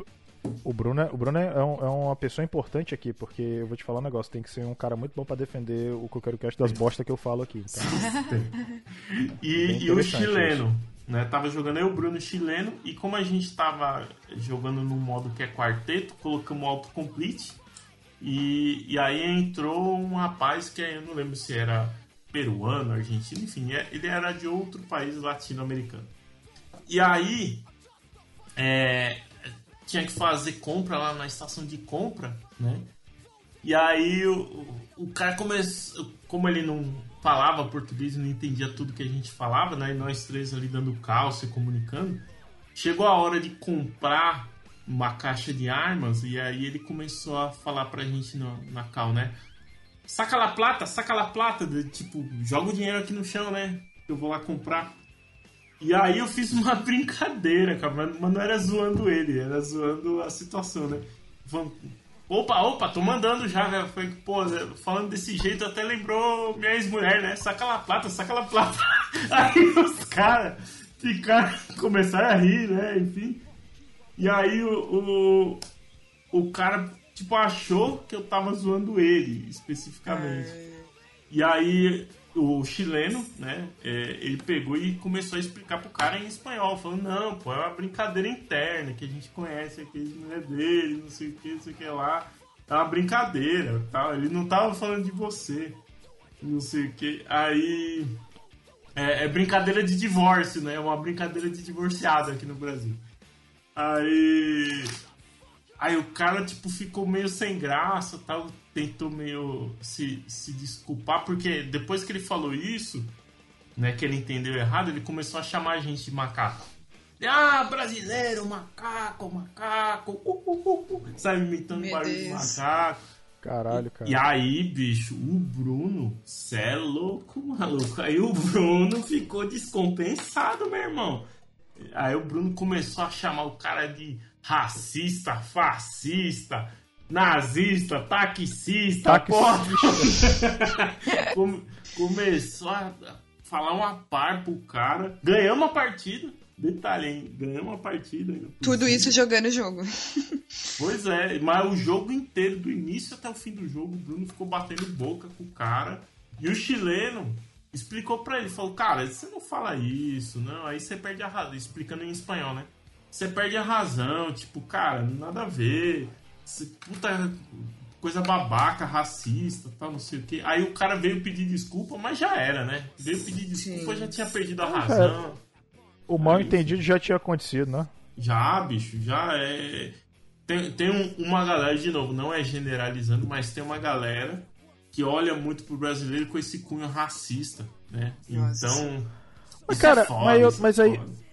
o Bruno, é, o Bruno é, um, é, uma pessoa importante aqui, porque eu vou te falar um negócio, tem que ser um cara muito bom para defender o CoqueiroCast das bostas que eu falo aqui. Então. e, e o chileno, né? Tava jogando eu, o Bruno chileno, e como a gente tava jogando no modo que é quarteto, colocamos autocomplete, e, e aí entrou um rapaz que eu não lembro se era peruano, argentino, enfim, é, ele era de outro país latino-americano. E aí, é, tinha que fazer compra lá na estação de compra, né? E aí o, o cara começou, como ele não falava português não entendia tudo que a gente falava, né? E nós três ali dando calça e comunicando, chegou a hora de comprar uma caixa de armas e aí ele começou a falar pra gente no, na cal, né? Saca lá plata, saca lá plata, tipo, joga o dinheiro aqui no chão, né? Eu vou lá comprar. E aí eu fiz uma <laughs> brincadeira, cara, mas, não era zoando ele, era zoando a situação, né? Falando, opa, opa, tô mandando já, velho. Foi, pô, né, falando desse jeito até lembrou minha ex-mulher, né? Saca lá plata, saca lá plata. <laughs> Aí os caras ficaram, <laughs> começaram a rir, né? Enfim. E aí o, o, o cara, tipo, achou que eu tava zoando ele, especificamente. É... E aí o chileno, né, é, ele pegou e começou a explicar pro cara em espanhol, falando, não, pô, é uma brincadeira interna, que a gente conhece aqui, não é dele, não sei o que, não sei o que lá. É uma brincadeira, tal. Ele não tava falando de você, não sei o que. Aí... É, é brincadeira de divórcio, né? É uma brincadeira de divorciado aqui no Brasil. Aí... Aí o cara, tipo, ficou meio sem graça, tal tentou meio se, se desculpar, porque depois que ele falou isso, né, que ele entendeu errado, ele começou a chamar a gente de macaco. Ah, brasileiro, macaco, macaco, uh, uh, uh, uh. sabe, imitando barulho de macaco. Caralho, cara. E, e aí, bicho, o Bruno, cê é louco, maluco. Aí o Bruno ficou descompensado, meu irmão. Aí o Bruno começou a chamar o cara de racista, fascista, nazista, taxista, porra. <laughs> Começou a falar uma par pro cara. Ganhamos a partida. Detalhe, hein? Ganhamos a partida. Tudo isso jogando o jogo. Pois é, mas o jogo inteiro, do início até o fim do jogo, o Bruno ficou batendo boca com o cara. E o chileno explicou pra ele, falou, cara, você não fala isso, não, aí você perde a razão, explicando em espanhol, né? Você perde a razão, tipo, cara, nada a ver puta coisa babaca, racista, tal, não sei o que. Aí o cara veio pedir desculpa, mas já era, né? Veio pedir desculpa, Sim. já tinha perdido a razão. O mal entendido já tinha acontecido, né? Já, bicho, já é. Tem, tem um, uma galera, de novo, não é generalizando, mas tem uma galera que olha muito pro brasileiro com esse cunho racista, né? Nossa. Então. Mas, cara, é foda, mas, eu, mas aí. Foda.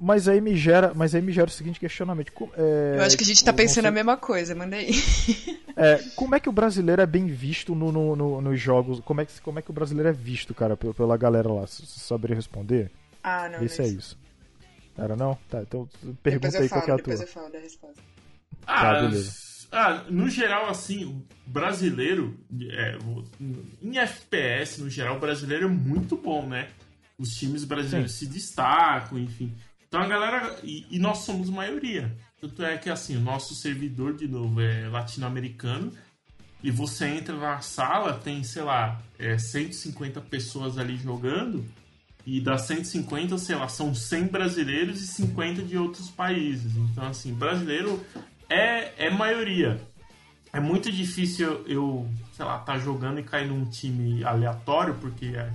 Mas aí me gera, mas aí me gera o seguinte questionamento. É, eu acho que a gente tá pensando sei... a mesma coisa, manda aí. <laughs> É, como é que o brasileiro é bem visto no, no, no, nos jogos? Como é, que, como é que o brasileiro é visto, cara, pela galera lá? Você saberia responder? Ah, não. Esse é isso. Era não? Tá, então pergunta aí falo, qual é a tua. Depois eu falo da resposta. Ah, tá, beleza. Ah, no geral, assim, o brasileiro, é, em FPS, no geral, o brasileiro é muito bom, né? Os times brasileiros Sim. se destacam, enfim. Então a galera. E, e, nós somos maioria. Tanto é que assim, o nosso servidor, de novo, é latino-americano. E você entra na sala, tem, sei lá, é, 150 pessoas ali jogando. E das 150, sei lá, são 100 brasileiros e 50 de outros países. Então, assim, brasileiro é, é maioria. É muito difícil eu, sei lá, estar tá jogando e cair num time aleatório, porque é,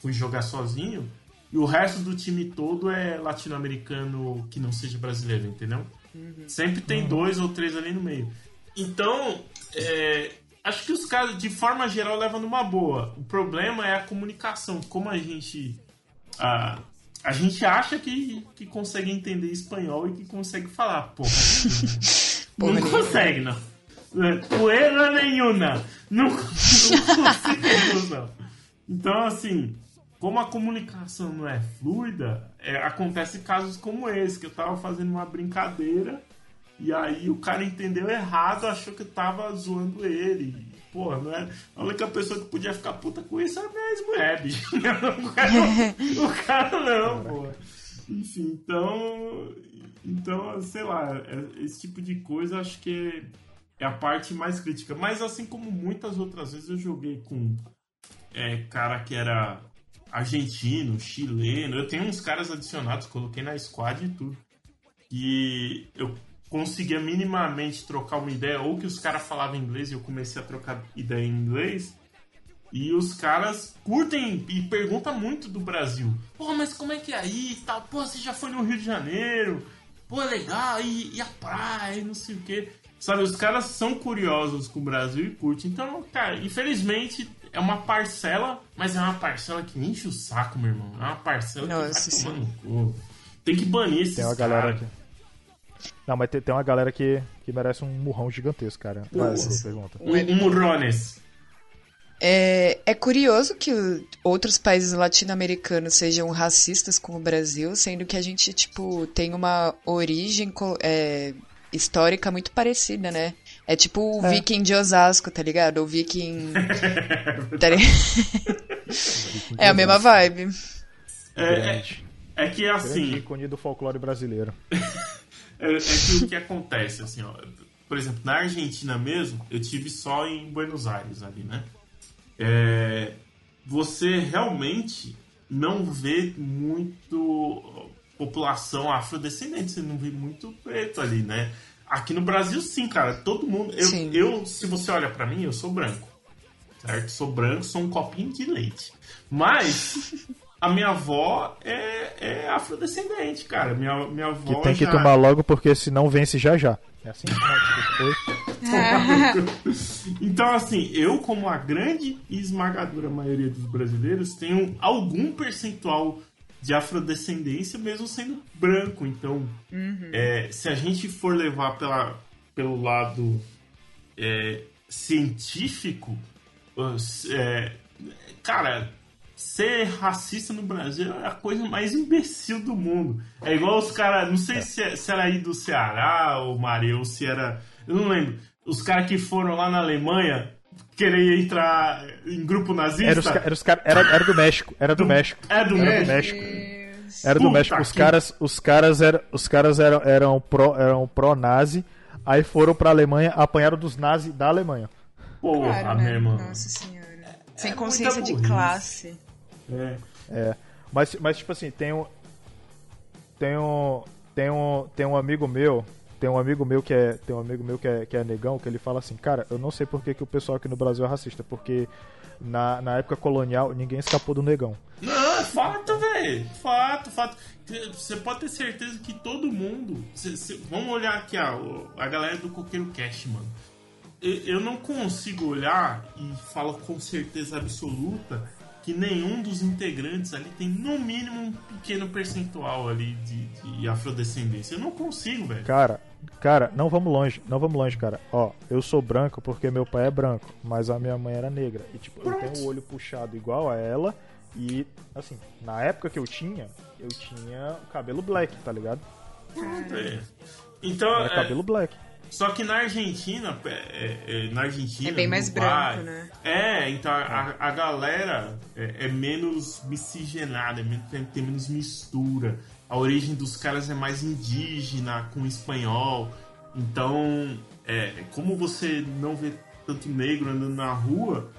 fui jogar sozinho. E o resto do time todo é latino-americano que não seja brasileiro, entendeu? Uhum. Sempre tem uhum. dois ou três ali no meio. Então, é, acho que os caras, de forma geral, levam numa boa. O problema é a comunicação. Como a gente. A, a gente acha que, que consegue entender espanhol e que consegue falar, porra. <laughs> não consegue, não. Poeira nenhuma. Não, não <laughs> conseguimos, não. Então, assim, como a comunicação não é fluida, é, acontece casos como esse, que eu tava fazendo uma brincadeira e aí o cara entendeu errado, achou que eu tava zoando ele. Porra, não é? A única pessoa que podia ficar puta com isso é a minha ex-mulher, bicho. O <laughs> cara, o cara não, porra. Enfim, então. Então, sei lá, é, esse tipo de coisa acho que é a parte mais crítica. Mas assim como muitas outras vezes eu joguei com é, cara que era argentino, chileno. Eu tenho uns caras adicionados, coloquei na squad e tudo. E eu conseguia minimamente trocar uma ideia, ou que os caras falavam inglês e eu comecei a trocar ideia em inglês. E os caras curtem e perguntam muito do Brasil. Pô, mas como é que é aí tal? Pô, você já foi no Rio de Janeiro? Pô, é legal, e, e a praia, e não sei o quê. Sabe, os caras são curiosos com o Brasil e curtem. Então, cara, infelizmente é uma parcela, mas é uma parcela que enche o saco, meu irmão. É uma parcela Nossa, que vai tomando cu. Tem que banir esses Tem uma galera aqui. Não, mas tem, tem, uma galera que, que merece um murrão gigantesco, cara. Pergunta. Um, um murrones. É, é curioso que outros países latino-americanos sejam racistas com o Brasil, sendo que a gente, tipo, tem uma origem é, histórica muito parecida, né? É tipo o é. Viking de Osasco, tá ligado? O Viking. <laughs> tá é a mesma vibe. É, é, é que é assim. Grande ícone do folclore brasileiro. <laughs> é, é, que o que acontece, assim, ó. Por exemplo, na Argentina mesmo, eu tive só em Buenos Aires ali, né? É, você realmente não vê muito população afrodescendente, você não vê muito preto ali, né? Aqui no Brasil, sim, cara. Todo mundo. Eu, eu se você olha para mim, eu sou branco. Certo? Sou branco, sou um copinho de leite. Mas <laughs> a minha avó é, é afrodescendente, cara. Minha, minha avó. Que tem que tomar logo, porque senão vence já já. É assim <laughs> que <laughs> Então, assim, eu, como a grande e esmagadora maioria dos brasileiros, tenho algum percentual de afrodescendência, mesmo sendo branco. Então, uhum. é, se a gente for levar pela, pelo lado é, científico, é, cara, ser racista no Brasil é a coisa mais imbecil do mundo. É igual os caras, não sei se, é, se, era aí do Ceará ou Maria, ou se era. Eu não lembro. Os caras que foram lá na Alemanha querer entrar em grupo nazista. Era, os, era, os era, era do México. Era do, do México. É do, era México. do México. Era do México. Os caras, os caras, eram, os caras eram, eram pró eram pró nazi, aí foram pra Alemanha, apanharam dos nazis da Alemanha. Porra, claro, né? mesmo. Nossa senhora. Sem é consciência de classe. É. é. Mas, mas tipo assim, tem um. Tem um. Tem um, tem um amigo meu tem um amigo meu que é tem um amigo meu que é, que é negão que ele fala assim cara eu não sei por que, que o pessoal aqui no Brasil é racista porque na, na época colonial ninguém escapou do negão não é fato velho fato fato você pode ter certeza que todo mundo cê, cê, vamos olhar aqui a, a galera do coqueiro cast mano eu não consigo olhar e falo com certeza absoluta que nenhum dos integrantes ali tem no mínimo um pequeno percentual ali de, de afrodescendência. Eu não consigo, velho. Cara, cara, não vamos longe, não vamos longe, cara. Ó, eu sou branco porque meu pai é branco, mas a minha mãe era negra. E tipo, eu tenho o olho puxado igual a ela. E, assim, na época que eu tinha, eu tinha o cabelo black, tá ligado? É. Então. Era é... cabelo black. Só que na Argentina, é, é, é, na Argentina. É bem mais Uruguai, branco, né? É, então a, a galera é, é, menos miscigenada, é menos, tem, tem menos mistura. A origem dos caras é mais indígena, com espanhol. Então, é, como você não vê tanto negro andando na rua,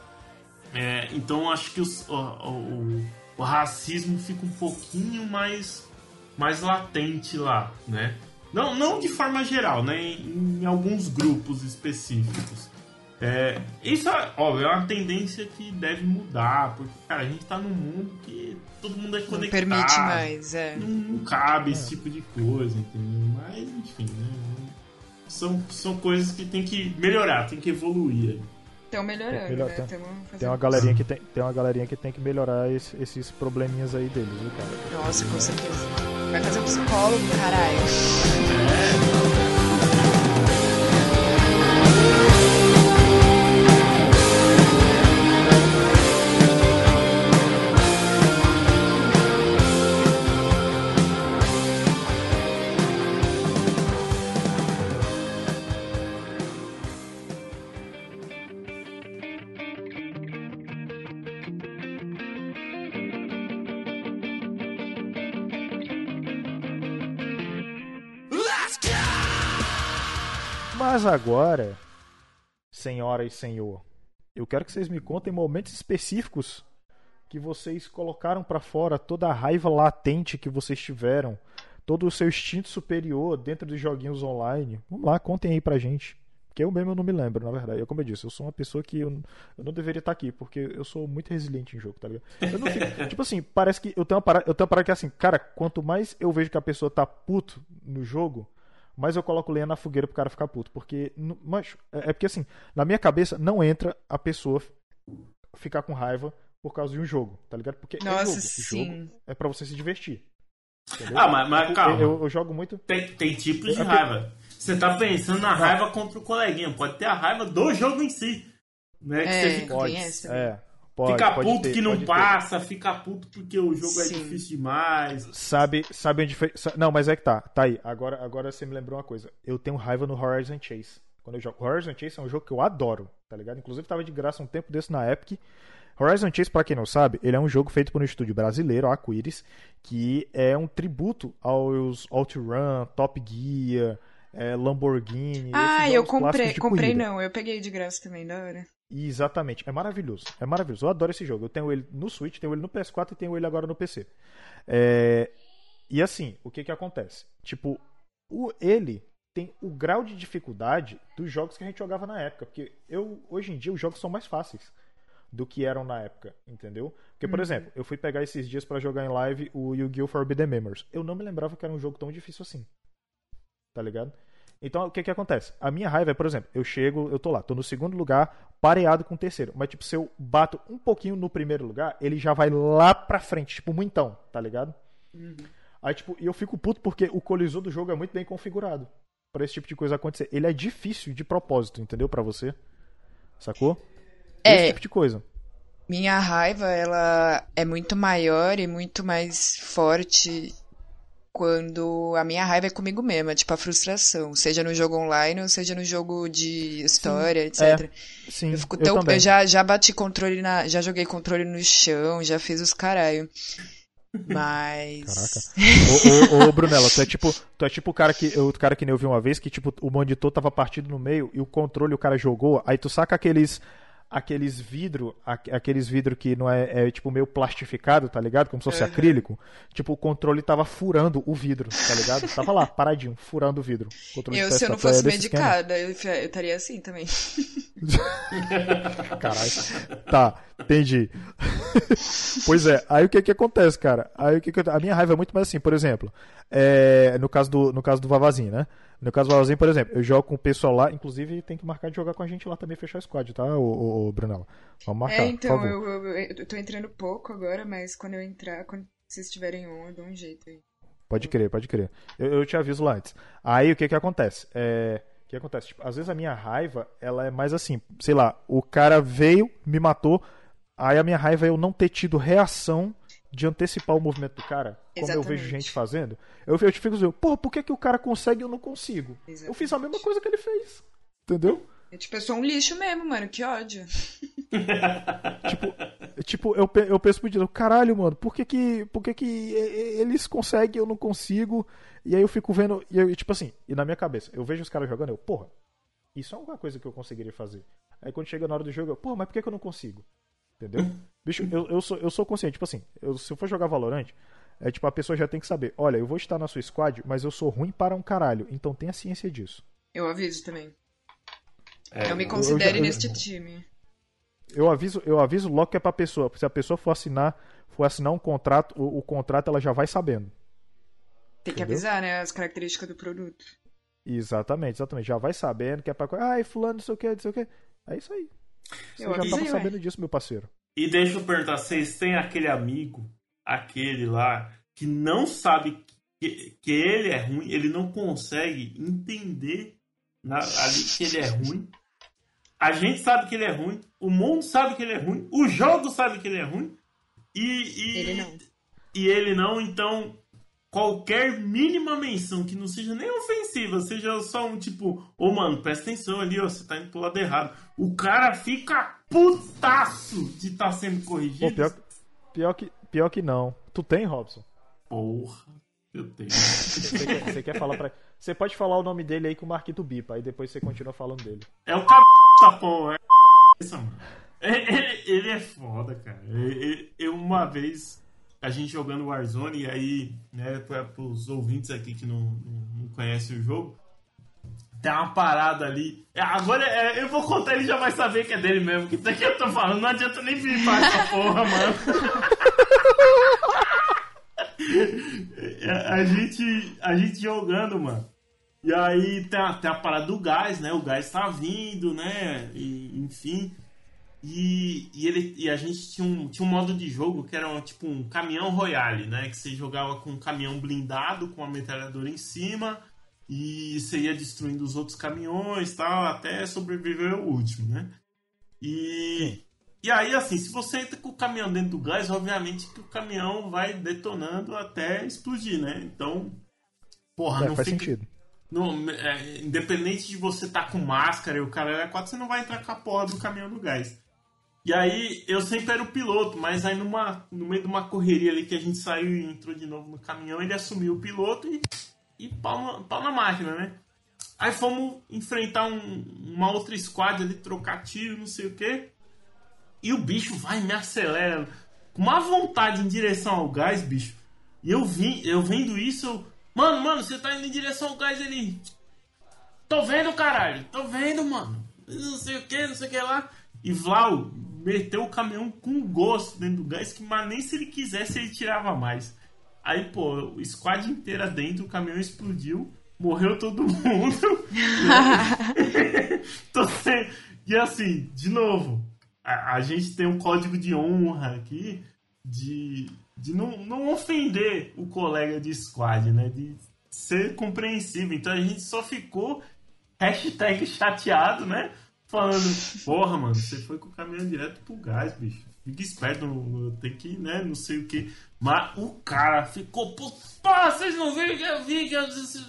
é, então acho que os, o, o, o, racismo fica um pouquinho mais, mais latente lá, né? Não, não de forma geral, né? Em, em alguns grupos específicos. É, isso, óbvio, é uma tendência que deve mudar, porque, cara, a gente tá num mundo que todo mundo é conectado. Não permite mais, é. Não, não cabe é. esse tipo de coisa, entendeu? Mas, enfim, né? São, são coisas que tem que melhorar, tem que evoluir. Estão melhorando, melhor- né? tem- Tem uma galerinha que tem, tem uma galerinha que tem que melhorar esse- esses probleminhas aí deles, viu, cara? Nossa, com certeza. Vai fazer um psicólogo, caralho. Agora, senhora e senhor, eu quero que vocês me contem momentos específicos que vocês colocaram pra fora toda a raiva latente que vocês tiveram, todo o seu instinto superior dentro dos joguinhos online. Vamos lá, contem aí pra gente. Que eu mesmo não me lembro, na verdade. Eu, como eu disse, eu sou uma pessoa que eu, eu não deveria estar aqui, porque eu sou muito resiliente em jogo, tá ligado? Fico, <laughs> tipo assim, parece que eu tenho uma parada, eu tenho uma parada que é assim, cara, quanto mais eu vejo que a pessoa tá puto no jogo, mais eu coloco lenha na fogueira pro cara ficar puto. Porque, mas, é é porque assim, na minha cabeça não entra a pessoa ficar com raiva por causa de um jogo, tá ligado? Porque é Nossa, jogo. sim. Jogo é pra você se divertir. Entendeu? Ah, mas, mas calma. eu, eu jogo muito. Tem, tem tipos de É porque- raiva. Você tá pensando na raiva contra o coleguinha. Pode ter a raiva do jogo em si. Né? Que É. você fica, Pode, é, pode, fica pode puto ter, que não pode ter. passa, fica puto porque o jogo é Sim. difícil demais. Sabe, sabe onde foi. Não, mas é que tá. Tá aí. Agora, agora você me lembrou uma coisa. Eu tenho raiva no Horizon Chase. Quando eu jogo. Horizon Chase é um jogo que eu adoro, tá ligado? Inclusive tava de graça um tempo desse na Epic. Horizon Chase, pra quem não sabe, ele é um jogo feito por um estúdio brasileiro, a Aquiris, que é um tributo aos OutRun, Top Gear, é, Lamborghini. Ah, esses eu comprei. de Comprei corrida. não, eu peguei de graça também, da hora. Exatamente. É maravilhoso. É maravilhoso. Eu adoro esse jogo. Eu tenho ele no Switch, tenho ele no PS4 e tenho ele agora no PC. É, E assim, o que que acontece? Tipo, o... ele tem o grau de dificuldade dos jogos que a gente jogava na época. Porque eu, hoje em dia, os jogos são mais fáceis do que eram na época, entendeu? Porque, por exemplo, eu fui pegar esses dias pra jogar em live o Yu-Gi-Oh! Forbidden Memories. Eu não me lembrava que era um jogo tão difícil assim. Tá ligado? Então, o que que acontece? A minha raiva é, por exemplo, eu chego, eu tô lá, tô no segundo lugar, pareado com o terceiro. Mas, tipo, se eu bato um pouquinho no primeiro lugar, ele já vai lá pra frente, tipo, muitão, tá ligado? Aí, tipo, e eu fico puto porque o colisor do jogo é muito bem configurado pra esse tipo de coisa acontecer. Ele é difícil de propósito, entendeu? Pra você. Sacou? É. Esse tipo de coisa. Minha raiva, ela é muito maior e muito mais forte quando a minha raiva é comigo mesma, tipo a frustração, seja no jogo online ou seja no jogo de história, etc. Sim, Eu fico eu tão. também. Eu já, já bati controle na. Já joguei controle no chão, já fiz os caralho. Mas. <laughs> Ô, ô, ô, Brunella, tu é tipo, tu é tipo o cara que o cara que nem eu vi uma vez que tipo o monitor tava partido no meio e o controle o cara jogou, aí tu saca aqueles aqueles vidro, aque- aqueles vidro que não é, é, tipo meio plastificado, tá ligado? Como se fosse Uhum. acrílico. Tipo o controle tava furando o vidro, tá ligado? Tava lá paradinho, furando o vidro. Controle Eu, se eu não PS4 fosse é esquema. medicada, eu, eu estaria assim também. <laughs> Caralho. Tá, entendi. pois é, aí o que que acontece, cara? Aí o que que a minha raiva é muito mais assim, por exemplo, é, no caso do no caso do Vavazinho, né? No caso do Vavazinho, por exemplo, eu jogo com o pessoal lá, inclusive tem que marcar de jogar com a gente lá também fechar o squad, tá, ô, Brunella? Vamos marcar, é, então, eu, eu, eu tô entrando pouco agora, mas quando eu entrar, quando vocês estiverem on, eu dou um jeito aí. Pode crer, pode crer. Eu, eu te aviso lá antes. Aí o que que acontece? É, o que acontece? Tipo, às vezes a minha raiva, ela é mais assim, sei lá, o cara veio, me matou, aí a minha raiva é eu não ter tido reação de antecipar o movimento do cara, como eu vejo Exatamente. gente fazendo. Eu, eu fico dizendo, porra, por que, que o cara consegue e eu não consigo? Eu fiz a mesma coisa que ele fez. Entendeu? Eu, tipo, eu sou um lixo mesmo, mano, que ódio. <laughs> <laughs> tipo, tipo eu, eu penso pro dia, caralho, mano, por que que, por que que eles conseguem e eu não consigo? E aí eu fico vendo, e eu, tipo assim, e na minha cabeça, eu vejo os caras jogando, eu, porra, isso é alguma coisa que eu conseguiria fazer. Aí quando chega na hora do jogo, eu, porra, mas por que que eu não consigo? Entendeu? Bicho, eu, eu, sou, eu sou consciente, tipo assim, eu- se eu for jogar Valorant, é tipo, a pessoa já tem que saber, olha, eu vou estar na sua squad, mas eu sou ruim para um caralho, então tenha ciência disso. Eu aviso também. É, eu me eu considere já- neste time. Eu aviso, eu aviso logo que é pra pessoa. Se a pessoa for assinar, for assinar um contrato, o, o contrato ela já vai sabendo. Tem que Entendeu? avisar, né, as características do produto. Exatamente, exatamente. Já vai sabendo que é pra. Ai, fulano, não sei o que, não sei o que. É isso aí. Você já tava sabendo disso, meu parceiro. E deixa eu perguntar, vocês têm aquele amigo, aquele lá, que não sabe que, que ele é ruim, ele não consegue entender na, ali que ele é ruim. A gente sabe que ele é ruim, o mundo sabe que ele é ruim, o jogo sabe que ele é ruim. E, e ele não. E ele não, então qualquer mínima menção que não seja nem ofensiva, seja só um tipo, ô oh, mano, presta atenção ali, ó, você tá indo pro lado errado. O cara fica putaço de estar tá sendo corrigido. Pô, pior, pior, que, pior que não. Tu tem, Robson? Porra, eu tenho. Você quer, você quer falar pra. Você pode falar o nome dele aí com o Marquito Bipa, aí depois você continua falando dele. É o c... porra. É... Ele é foda, cara. Eu, uma vez a gente jogando Warzone, e aí, né, para os ouvintes aqui que não, não, não conhecem o jogo, tem uma parada ali. É, agora é, eu vou contar, ele já vai saber que é dele mesmo. Que daqui eu tô falando, não adianta nem flipar essa porra, mano. <laughs> É, a, gente, a gente jogando, mano. E aí tem a, tem a parada do gás, né? O gás tá vindo, né? E, enfim. E, e, ele, e a gente tinha um, tinha um modo de jogo que era tipo um caminhão royale, né? Que você jogava com um caminhão blindado, com uma metralhadora em cima, e você ia destruindo os outros caminhões tal, até sobreviver o último, né? E, e aí, assim, se você entra com o caminhão dentro do gás, obviamente que o caminhão vai detonando até explodir, né? Então, porra, é, não faz fica... sentido. Não, é, independente de você estar tá com máscara e o cara é quatro, você não vai entrar com a porra do caminhão do gás. E aí eu sempre era o piloto, mas aí numa, no meio de uma correria ali que a gente saiu e entrou de novo no caminhão, ele assumiu o piloto e, e pau, na, pau na máquina, né? Aí fomos enfrentar um, uma outra squad ali, trocar tiro, não sei o que. E o bicho vai me acelera com uma vontade em direção ao gás, bicho. E eu vim, eu vendo isso, eu, mano, mano, você tá indo em direção ao gás ali. Tô vendo, caralho, tô vendo, mano. Não sei o que, não sei o que lá. E Vlau, meteu o caminhão com gosto dentro do gás, que mas nem se ele quisesse ele tirava mais. Aí, pô, o squad inteira dentro, o caminhão explodiu, morreu todo mundo. <laughs> sem... E assim, de novo, a, a, gente tem um código de honra aqui de, de não, não ofender o colega de squad, né? De ser compreensível. Então a gente só ficou hashtag chateado, né? Falando, porra, mano, você foi com o caminhão direto pro gás, bicho. Fica esperto, tem que, né, não sei o que. Mas o cara ficou, pô, vocês não viram que eu vi que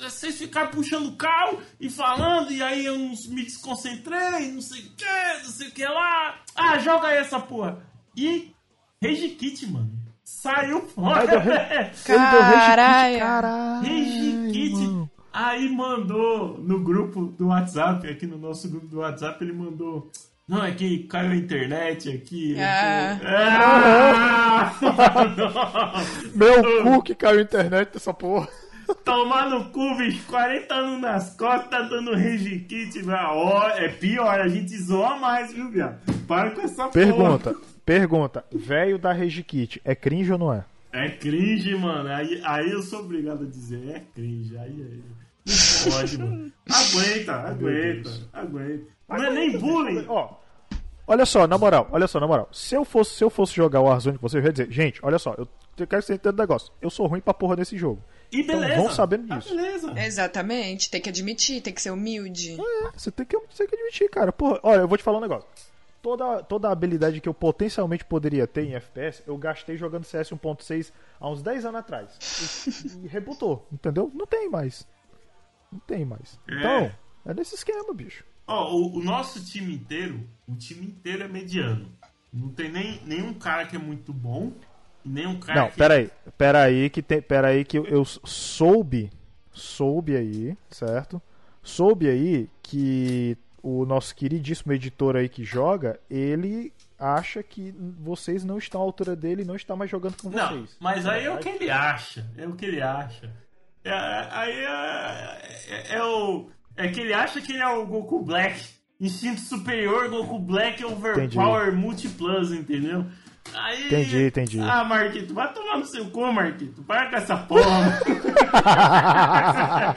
vocês ficaram puxando o carro e falando, e aí eu me desconcentrei, não sei o que, não sei o que lá. Ah, joga aí essa porra. E Rage Kit, mano. Saiu fora. <laughs> Caralho. Rage Kit. Aí mandou no grupo do WhatsApp, aqui no nosso grupo do WhatsApp, ele mandou. Não, é que caiu a internet aqui. Ah. ah! <laughs> Meu cu que caiu a internet dessa porra. Tomar no cu, bicho, 40 anos nas costas, tá dando rage kit, ó, é pior, a gente zoa mais, viu, viado? Para com essa pergunta, porra. Pergunta, velho da rage kit, é cringe ou não é? É cringe, mano, aí, aí eu sou obrigado a dizer, é cringe, aí, aí. Não pode, mano. Aguenta, aguenta, aguenta. Não é nem bullying. Ó, olha só, na moral, olha só, na moral. Se eu fosse, se eu fosse jogar o Warzone com você, eu ia dizer, gente, olha só, eu quero que você entenda o negócio. Eu sou ruim pra porra nesse jogo. E então, beleza. Então, vão sabendo disso. Ah, beleza. Exatamente, tem que admitir, tem que ser humilde. É, você tem que, você tem que admitir, cara. Porra, olha, eu vou te falar um negócio. Toda, toda a habilidade que eu potencialmente poderia ter em FPS, eu gastei jogando CS 1.6 há uns 10 anos atrás. E, e rebutou, entendeu? Não tem mais. Não tem mais. É. Então, é nesse esquema, bicho. Ó, o, o, nosso time inteiro, o time inteiro é mediano. Não tem nem nenhum cara que é muito bom e nenhum cara Não, que... peraí. Peraí que, tem, peraí que eu, eu soube, soube aí, certo? Soube aí que o nosso queridíssimo editor aí que joga, ele acha que vocês não estão à altura dele e não está mais jogando com não, vocês. Mas aí é o que ele acha. É o que ele acha. É, aí é, é, é, o. É que ele acha que ele é o Goku Black. Instinto superior, Goku Black Overpower entendi. Multiplus, entendeu? Aí, entendi, entendi. Ah, Marquito, vai tomar no seu cu, Marquito. Para com essa porra. <laughs>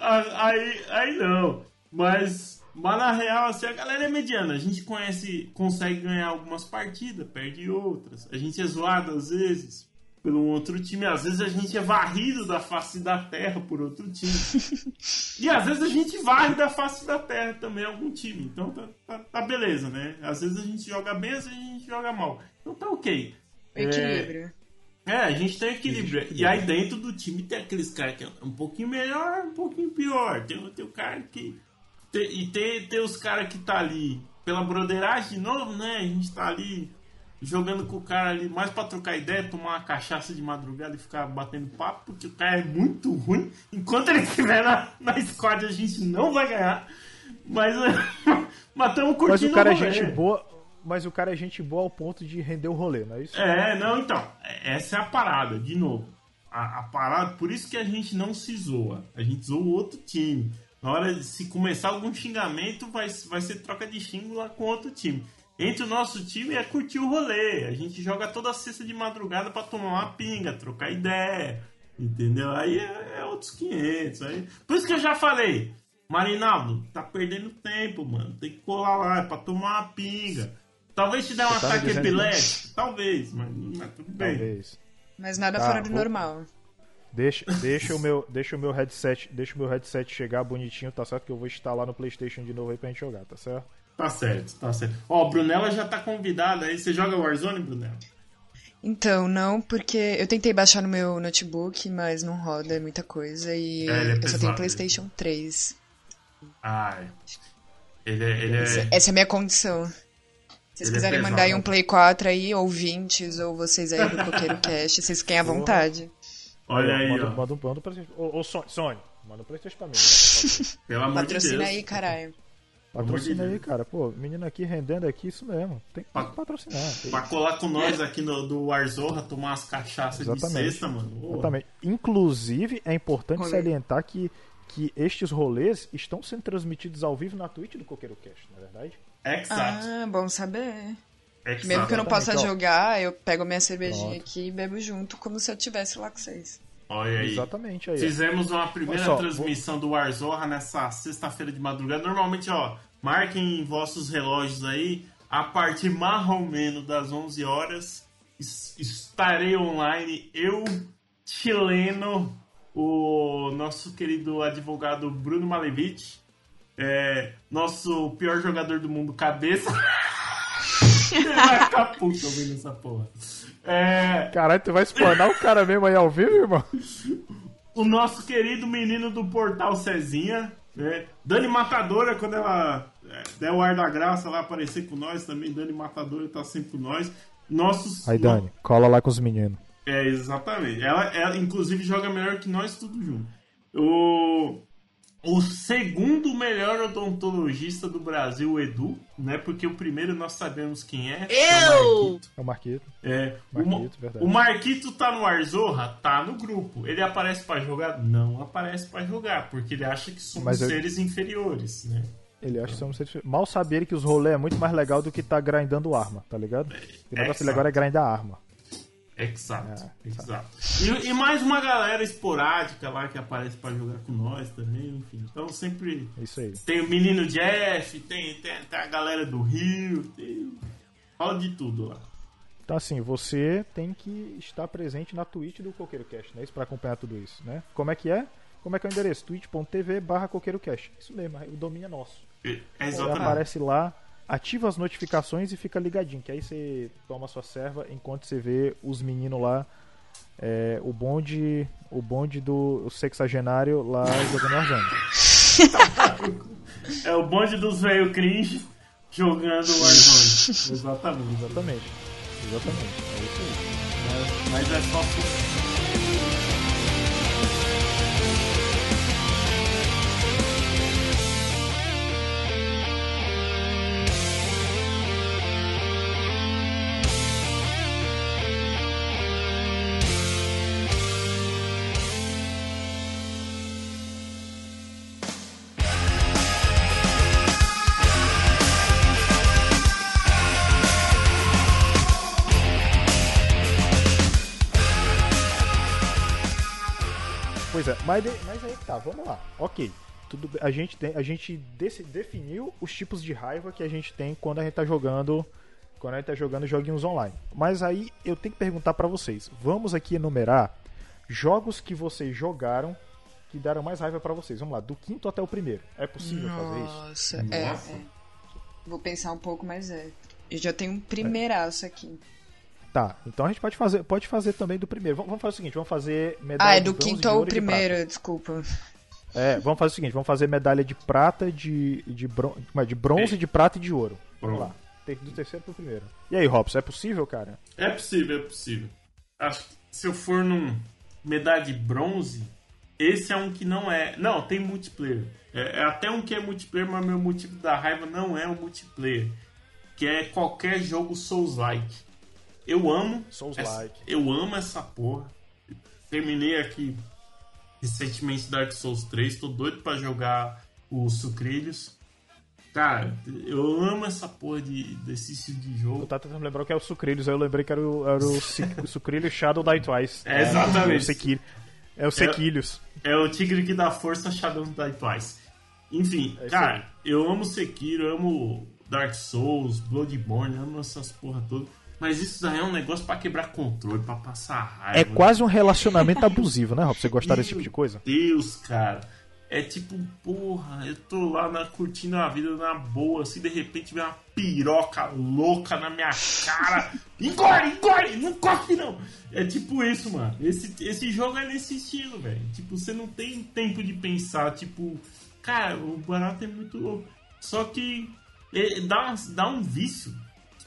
aí, aí não. Mas, mas na real, assim, a galera é mediana. A gente conhece, consegue ganhar algumas partidas, perde outras. A gente é zoado às vezes pelo outro time. Às vezes a gente é varrido da face da terra por outro time. <laughs> e às vezes a gente varre da face da terra também algum time. Então tá, tá, tá beleza, né? Às vezes a gente joga bem, às vezes a gente joga mal. Então tá ok. Equilíbrio. É, é a gente tem equilíbrio. E aí dentro do time tem aqueles caras que é um pouquinho melhor, um pouquinho pior. Tem, tem o cara que. Tem, e tem, tem os caras que tá ali pela broderagem de novo, né? A gente tá ali jogando com o cara ali mais pra trocar ideia, tomar uma cachaça de madrugada e ficar batendo papo, porque o cara é muito ruim. Enquanto ele estiver na, na squad, a gente não vai ganhar. Mas, <laughs> estamos curtindo Mas o cara o é gente boa, mas o cara é gente boa ao ponto de render o rolê, não é isso? É, não, então. Essa é a parada, de novo. A, a parada, por isso que a gente não se zoa. A gente zoa o outro time. Na hora se começar algum xingamento, vai, vai ser troca de xingo lá com outro time. Entre o nosso time é curtir o rolê. A gente joga toda sexta de madrugada para tomar uma pinga, trocar ideia. Entendeu? Aí é, é outros 500. Aí... Por isso que eu já falei. Marinaldo, tá perdendo tempo, mano. Tem que colar lá, é pra tomar uma pinga. Talvez te dê um Você ataque que- epilético. Talvez, mas, mas tudo bem. Talvez. Mas nada Tá, fora do vou- normal. Deixa, deixa, o meu, deixa o meu headset, deixa o meu headset chegar bonitinho, tá certo? Que eu vou instalar no PlayStation de novo aí pra gente jogar, tá certo? Tá certo, tá certo. Ó, Brunella já tá convidada aí. Você joga Warzone, Brunella? Então, não, porque eu tentei baixar no meu notebook, mas não roda, é muita coisa. E É, ele é eu só tenho PlayStation 3. Ai. Ele é. Ele Essa, é... essa é a minha condição. Se vocês Ele é quiserem pesado, mandar aí um Play 4 aí, ouvintes, ou vocês aí do Coqueiro <laughs> Cast, vocês fiquem à vontade. Olha aí, manda, ó. manda um manda um PlayStation. Ô, ô Sony, Sony, manda um PlayStation pra mim. né? <laughs> Pelo amor de Patrocina Deus. aí, caralho. Patrocina de aí, cara. Pô, menino aqui rendendo aqui, isso mesmo. Tem que Pa- patrocinar. Tem- Pra colar com nós aqui no, do Warzorra, tomar umas cachaças de Exatamente. sexta, mano. Exatamente. Inclusive, é importante Rolê. salientar que, que estes rolês estão sendo transmitidos ao vivo na Twitch do Coqueiro Cast, não é verdade? Exato. Ah, bom saber. exato. Mesmo que eu não possa Exatamente, jogar, eu pego minha cervejinha Pronto. aqui e bebo junto, como se eu tivesse lá com vocês. Olha aí. Exatamente aí. Fizemos uma primeira Olha só, transmissão do Warzorra nessa sexta-feira de madrugada. Normalmente, ó, marquem em vossos relógios aí, a partir mais ou menos das 11 horas, es- estarei online, eu, chileno, o nosso querido advogado Bruno Malevich, é, nosso pior jogador do mundo, Cabeça. <laughs> Ele vai ficar puto ouvindo essa porra. É, Caralho, tu vai explanar o cara mesmo aí ao vivo, irmão? o nosso querido menino do Portal Cezinha, né? Dani Matadora, quando ela é, der o ar da graça, vai aparecer com nós também. Dani Matadora tá sempre com nós. Nossos. Aí, Dani, cola lá com os meninos. É, exatamente. Ela, ela, inclusive, joga melhor que nós tudo junto. O, o segundo melhor odontologista do Brasil, o Edu, né? Porque o primeiro nós sabemos quem é. é o Marquito. É o Marquito. É, o, Marquito, Ma- verdade. o Marquito tá no Warzorra? Tá no grupo. Ele aparece pra jogar? Não aparece pra jogar, porque ele acha que somos Mas eu- seres inferiores, né? Ele acha que somos seres- Mal sabe ele que os rolês é muito mais legal do que tá grindando arma, tá ligado? O negócio dele agora é grindar arma. Exato, É, exato. E, e mais uma galera esporádica lá que aparece pra jogar com nós também, enfim. Então sempre É isso aí. tem o menino Jeff, tem, tem, tem a galera do Rio, tem. Fala de tudo lá. Então, assim, você tem que estar presente na Twitch do Coqueiro Cast, né? Isso pra acompanhar tudo isso, né? Como é que é? Como é que é o endereço? twitch.tv barra CoqueiroCast. Isso mesmo, o domínio é nosso. É, exatamente. aparece lá, ativa as notificações e fica ligadinho, que aí você toma sua serva enquanto você vê os meninos lá, é, o bonde o bonde do sexagenário lá jogando Warzone. <laughs> É o bonde dos velho cringe jogando Warzone. Exatamente. Exatamente. Exatamente. É isso aí. Mas, mas é só. Mas, de- mas aí tá, vamos lá. Ok. tudo a gente tem, a gente definiu os tipos de raiva que a gente tem quando a gente tá jogando quando a gente tá jogando joguinhos online. Mas aí eu tenho que perguntar para vocês. Vamos aqui enumerar jogos que vocês jogaram que deram mais raiva para vocês. Vamos lá, do quinto até o primeiro. É possível Nossa, fazer isso? É, Nossa, é, é. Vou pensar um pouco, mas é. Eu já tenho um primeiraço aqui. Tá, então a gente pode fazer, pode fazer também do primeiro. Vamos fazer o seguinte, vamos fazer medalha Ah, é do de quinto ao primeiro, desculpa. É, vamos fazer o seguinte, vamos fazer medalha de prata, de, de, bron de bronze, de prata e de ouro. Vamos lá. Do terceiro pro primeiro. E aí, Robson, é possível, cara? É possível, é possível. Acho que se eu for num medalha de bronze, esse é um que não é. Não, tem multiplayer. É, é até um que é multiplayer, mas meu motivo da raiva não é o multiplayer. Que é qualquer jogo Souls-like. Eu amo. Souls-like. Eu amo essa porra. Terminei aqui recentemente Dark Souls 3. Tô doido para jogar os Sucrilhos. Cara, eu amo essa porra de, desse estilo de jogo. Eu tava tentando lembrar que é o Sucrilhos, aí eu lembrei que era o, era o, <laughs> o Sucrilhos Shadow Die Twice. É, exatamente. É o, Sequilhos. É, é, o Tigre que dá força Shadow Die Twice. Enfim, é cara, eu amo Sekiro, eu amo Dark Souls, Bloodborne, amo essas porra todas. Mas isso daí é um negócio para quebrar controle, para passar raiva. É quase um relacionamento abusivo, né, Rob? Você gostar desse tipo de coisa? Deus, cara. É tipo, porra, eu tô lá na, curtindo a vida na boa, assim, de repente vem uma piroca louca na minha cara. <laughs> engole, engole, não corre não. É tipo isso, mano. Esse, esse jogo é nesse estilo, velho. Tipo, você não tem tempo de pensar, tipo, cara, o barato é muito louco. Só que é, dá, dá um vício.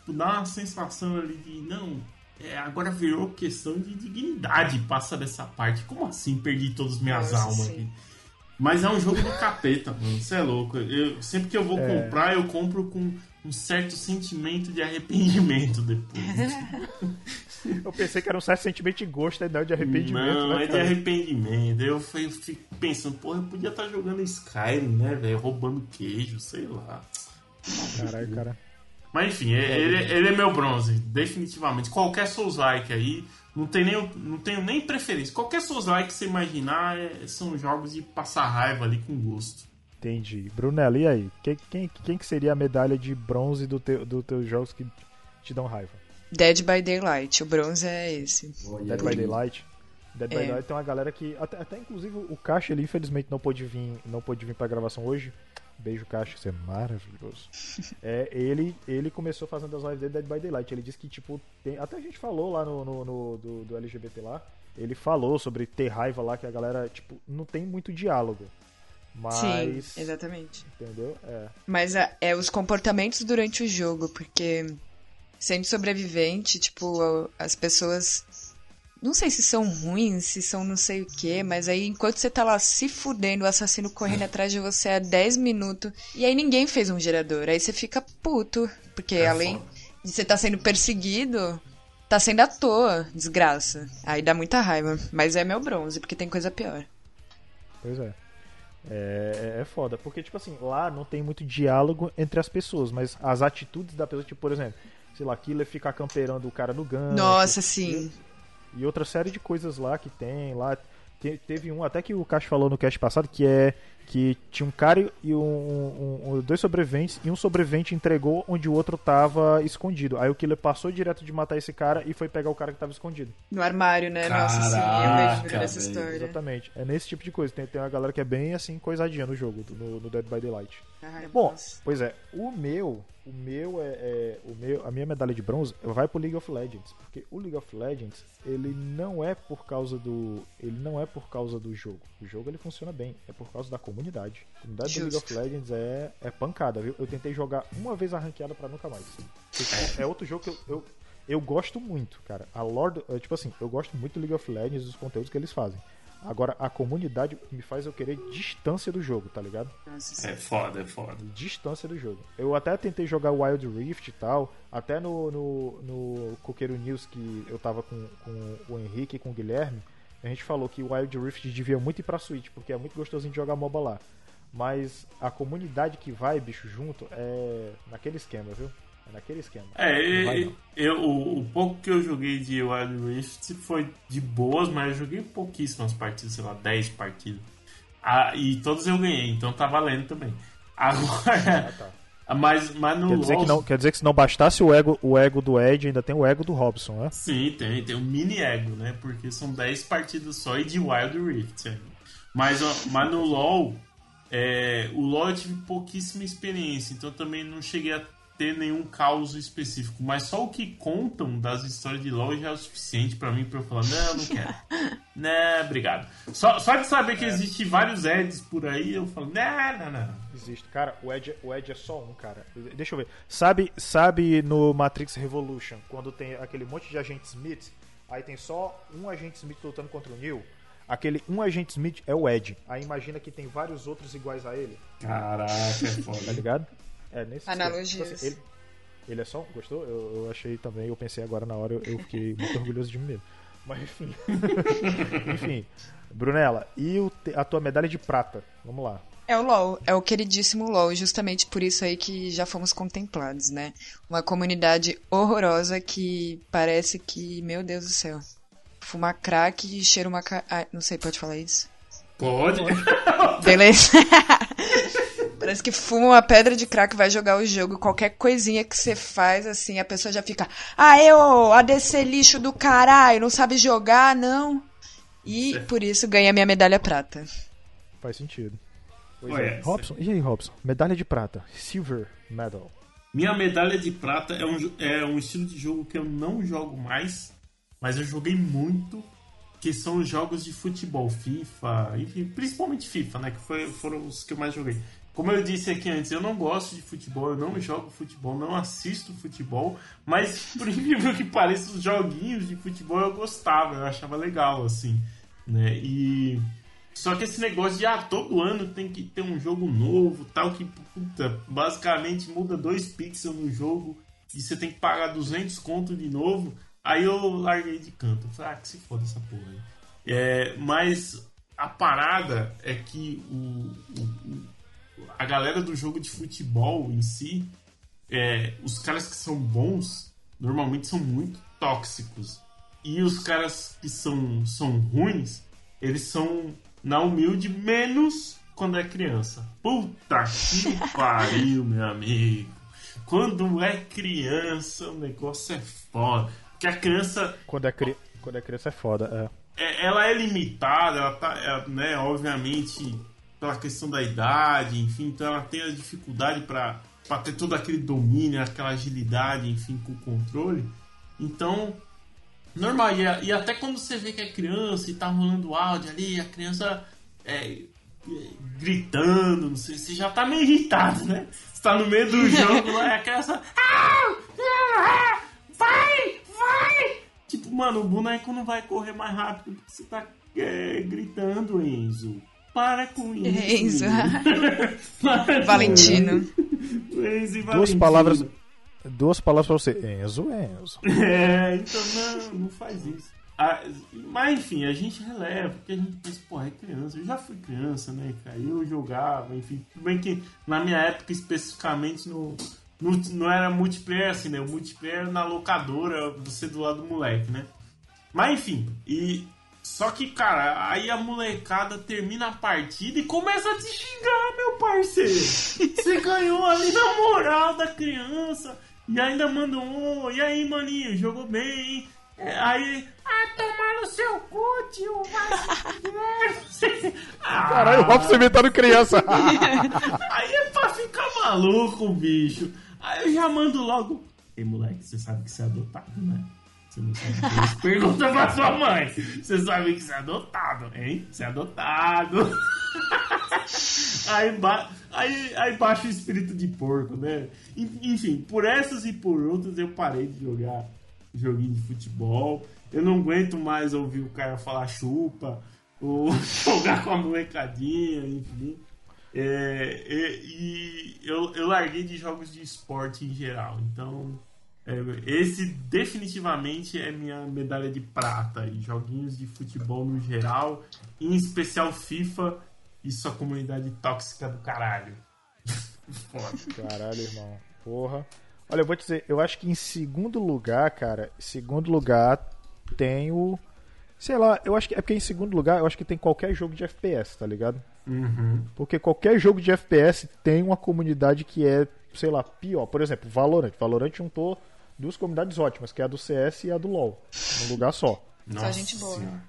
Tipo, dá uma sensação ali de, não, é, agora virou questão de dignidade passa dessa parte. Como assim perdi todas as minhas Nossa, almas sim. aqui? Mas é um jogo do capeta, mano. Você é louco. Eu, sempre que eu vou é. comprar, eu compro com um certo sentimento de arrependimento depois. <laughs> eu pensei que era um certo sentimento de gosto, não de arrependimento. Não, né, é de arrependimento. Eu, eu fico pensando, porra, eu podia estar jogando Skyrim, né, velho? Roubando queijo, sei lá. Caralho, cara. Mas enfim, ele, ele é meu bronze, definitivamente. Qualquer Souls-like aí, não, tem nem, não tenho nem preferência. Qualquer Souls-like que você imaginar é, são jogos de passar raiva ali com gosto. Entendi. Brunello, e aí? Quem, quem, quem que seria a medalha de bronze dos teu, do teus jogos que te dão raiva? Dead by Daylight. O bronze é esse. Oh, Dead by Daylight. Dead é. by Daylight tem uma galera que. Até, até inclusive o Caixa ele infelizmente não pôde vir, não pôde vir pra gravação hoje. Beijo, Caixa, isso é maravilhoso. <laughs> é, ele, ele começou fazendo as lives dele Dead by Daylight. Ele disse que, tipo, tem, até a gente falou lá no, no, no do, do, LGBT lá. Ele falou sobre ter raiva lá, que a galera, tipo, não tem muito diálogo. Mas. Sim, exatamente. Entendeu? É. Mas é, é os comportamentos durante o jogo, porque sendo sobrevivente, tipo, as pessoas não sei se são ruins, se são não sei o que, mas aí enquanto você tá lá se fudendo, o assassino correndo <laughs> atrás de você há 10 minutos, e aí ninguém fez um gerador. Aí você fica puto, porque é além foda. de você tá sendo perseguido, tá sendo à toa, desgraça. Aí dá muita raiva. Mas é meu bronze, porque tem coisa pior. Pois é. É, é, é foda, porque, tipo assim, lá não tem muito diálogo entre as pessoas, mas as atitudes da pessoa, tipo, por exemplo, sei lá, Killer ficar camperando o cara no gancho. Nossa, sim. E, e outra série de coisas lá que tem lá. Te, teve um até que o Cacho falou no cast passado que é que tinha um cara e um, um, um, dois sobreviventes e um sobrevivente entregou onde o outro tava escondido. Aí o killer passou direto de matar esse cara e foi pegar o cara que tava escondido. No armário, né? Caraca, Nossa, sim, eu vejo essa história. Exatamente. É nesse tipo de coisa. Tem, tem uma galera que é bem assim coisadinha no jogo, no, no Dead by Daylight. Ah, Bom, pois é, o meu o meu é, é, o meu, a minha medalha de bronze vai pro League of Legends, porque o League of Legends ele não é por causa do ele não é por causa do jogo. O jogo ele funciona bem, é por causa da comunidade. A comunidade do League of Legends é, é pancada, viu? Eu tentei jogar uma vez a ranqueada para nunca mais. É outro jogo que eu, eu, eu gosto muito, cara. A Lord, tipo assim, eu gosto muito do League of Legends dos conteúdos que eles fazem. Agora, a comunidade me faz eu querer distância do jogo, tá ligado? É foda, é foda. Distância do jogo. Eu até tentei jogar Wild Rift e tal, até no, no, no Coqueiro News que eu tava com, com o Henrique e com o Guilherme, a gente falou que o Wild Rift devia muito ir pra Switch, porque é muito gostosinho de jogar MOBA lá. Mas a comunidade que vai, bicho, junto, é naquele esquema, viu? É naquele esquema. É, eu, eu, o, o, pouco que eu joguei de Wild Rift foi de boas, mas eu joguei pouquíssimas partidas, sei lá, 10 partidas. Ah, e todos eu ganhei, então tá valendo também. <laughs> Agora. Ah, tá. Mas, mas no quer dizer, LOL... que não, quer dizer que se não bastasse o ego, o ego do Ed, ainda tem o ego do Robson, né? Sim, tem, tem um mini ego, né? Porque são 10 partidas só e de Wild Rift. É. Mas, mas no LoL, é, o LoL eu tive pouquíssima experiência, então também não cheguei a ter nenhum caos específico, mas só o que contam das histórias de LoL já é o suficiente para mim para eu falar, não, não quero. <laughs> né, obrigado. Só, só de saber que é. existe vários Eds por aí, eu falo, não, não, não. Existe. Cara, o Ed, o Ed é só um, cara. Deixa eu ver. Sabe, sabe no Matrix Revolution, quando tem aquele monte de agente Smith, aí tem só um agente Smith lutando contra o Neo? Aquele um agente Smith é o Ed. Aí imagina que tem vários outros iguais a ele. Caraca, é foda. Tá ligado? É, nesse Analogias. Tipo assim, ele, ele, é só. Gostou? Eu, eu, achei também, eu pensei agora na hora, eu, eu fiquei <laughs> muito orgulhoso de mim mesmo. Mas enfim. <laughs> enfim. Brunella, e o, a tua medalha de prata? Vamos lá. É o LOL, é o queridíssimo LOL, justamente por isso aí que já fomos contemplados, né? Uma comunidade horrorosa que parece que, meu Deus do céu, fumar crack e cheira uma. Ah, não sei, pode falar isso? Pode. Beleza. <laughs> Parece que fuma uma pedra de crack vai jogar o jogo. Qualquer coisinha que você faz, assim, a pessoa já fica. Ah, eu, ADC lixo do caralho, não sabe jogar, não. E por isso ganha minha medalha prata. Faz sentido. Pois é. Robson, e aí, Robson? Medalha de prata. Silver Medal. Minha medalha de prata é um, é um estilo de jogo que eu não jogo mais, mas eu joguei muito, que são os jogos de futebol, FIFA, enfim, principalmente FIFA, né? Que foi, foram os que eu mais joguei. Como eu disse aqui antes, eu não gosto de futebol, eu não jogo futebol, não assisto futebol, mas <laughs> por incrível que pareça, os joguinhos de futebol eu gostava, eu achava legal, assim, né? E. Só que esse negócio de ah, todo ano tem que ter um jogo novo, tal, que puta, basicamente muda dois pixels no jogo e você tem que pagar 200 conto de novo. Aí eu larguei de canto. Falei, ah, que se foda essa porra aí. É, mas a parada é que o, o, a galera do jogo de futebol em si, é, os caras que são bons normalmente são muito tóxicos. E os caras que são, são ruins, eles são na humilde menos quando é criança. Puta que <laughs> pariu, meu amigo. Quando é criança, o negócio é foda. Porque a criança. Quando é, cri... quando é criança é foda, é. é ela é limitada, ela tá, é, né, obviamente, pela questão da idade, enfim, então ela tem a dificuldade para ter todo aquele domínio, aquela agilidade, enfim, com o controle. Então, normal. E, e, até quando você vê que é criança e tá rolando áudio ali, a criança é, gritando, não sei, você já tá meio irritado, né? Você tá no meio do <laughs> jogo lá e a criança. Vai! Vai! Tipo, mano, o boneco não vai correr mais rápido porque você tá é, gritando, Enzo. Para com isso. Enzo. <laughs> Valentino. Enzo e Valentino. Duas palavras, duas palavras pra você. Enzo, Enzo. É, então não, não faz isso. Ah, mas enfim, a gente releva, porque a gente pensa, porra, é criança. Eu já fui criança, né, cara? Eu jogava, enfim. Tudo bem que na minha época, especificamente, no, no, não era multiplayer assim, né? O multiplayer na locadora, você do lado do moleque, né? Mas enfim, e só que, cara, aí a molecada termina a partida e começa a te xingar, meu parceiro. <laughs> Você ganhou ali na moral da criança e ainda mandou um, e aí, maninho, jogou bem, hein? É, aí, ah, tomar no seu cu, tio, vai ah, <laughs> Caralho, o Robson inventando criança. <laughs> aí é pra ficar maluco, bicho. Aí eu já mando logo. Ei, moleque, você sabe que você é adotado, né? Você não sabe <laughs> Pergunta pra sua mãe. Você sabe que você é adotado, hein? Você é adotado. <laughs> aí, ba... aí, aí baixa o espírito de porco, né? Enfim, por essas e por outras eu parei de jogar joguinho de futebol. Eu não aguento mais ouvir o cara falar chupa, ou <laughs> jogar com a molecadinha, enfim. É, e, e eu, eu larguei de jogos de esporte em geral. Então é, esse definitivamente é minha medalha de prata. E joguinhos de futebol no geral, em especial FIFA e sua comunidade tóxica do caralho. <laughs> Foda. Caralho, irmão. Porra. Olha, eu vou te dizer, eu acho que em segundo lugar, cara, em segundo lugar tem o. Sei lá, eu acho que é porque em segundo lugar eu acho que tem qualquer jogo de FPS, tá ligado? Uhum. Porque qualquer jogo de FPS tem uma comunidade que é, sei lá, pior. Por exemplo, Valorant. Valorant juntou duas comunidades ótimas, que é a do CS e a do LoL, num lugar só. Só gente boa. Senhora.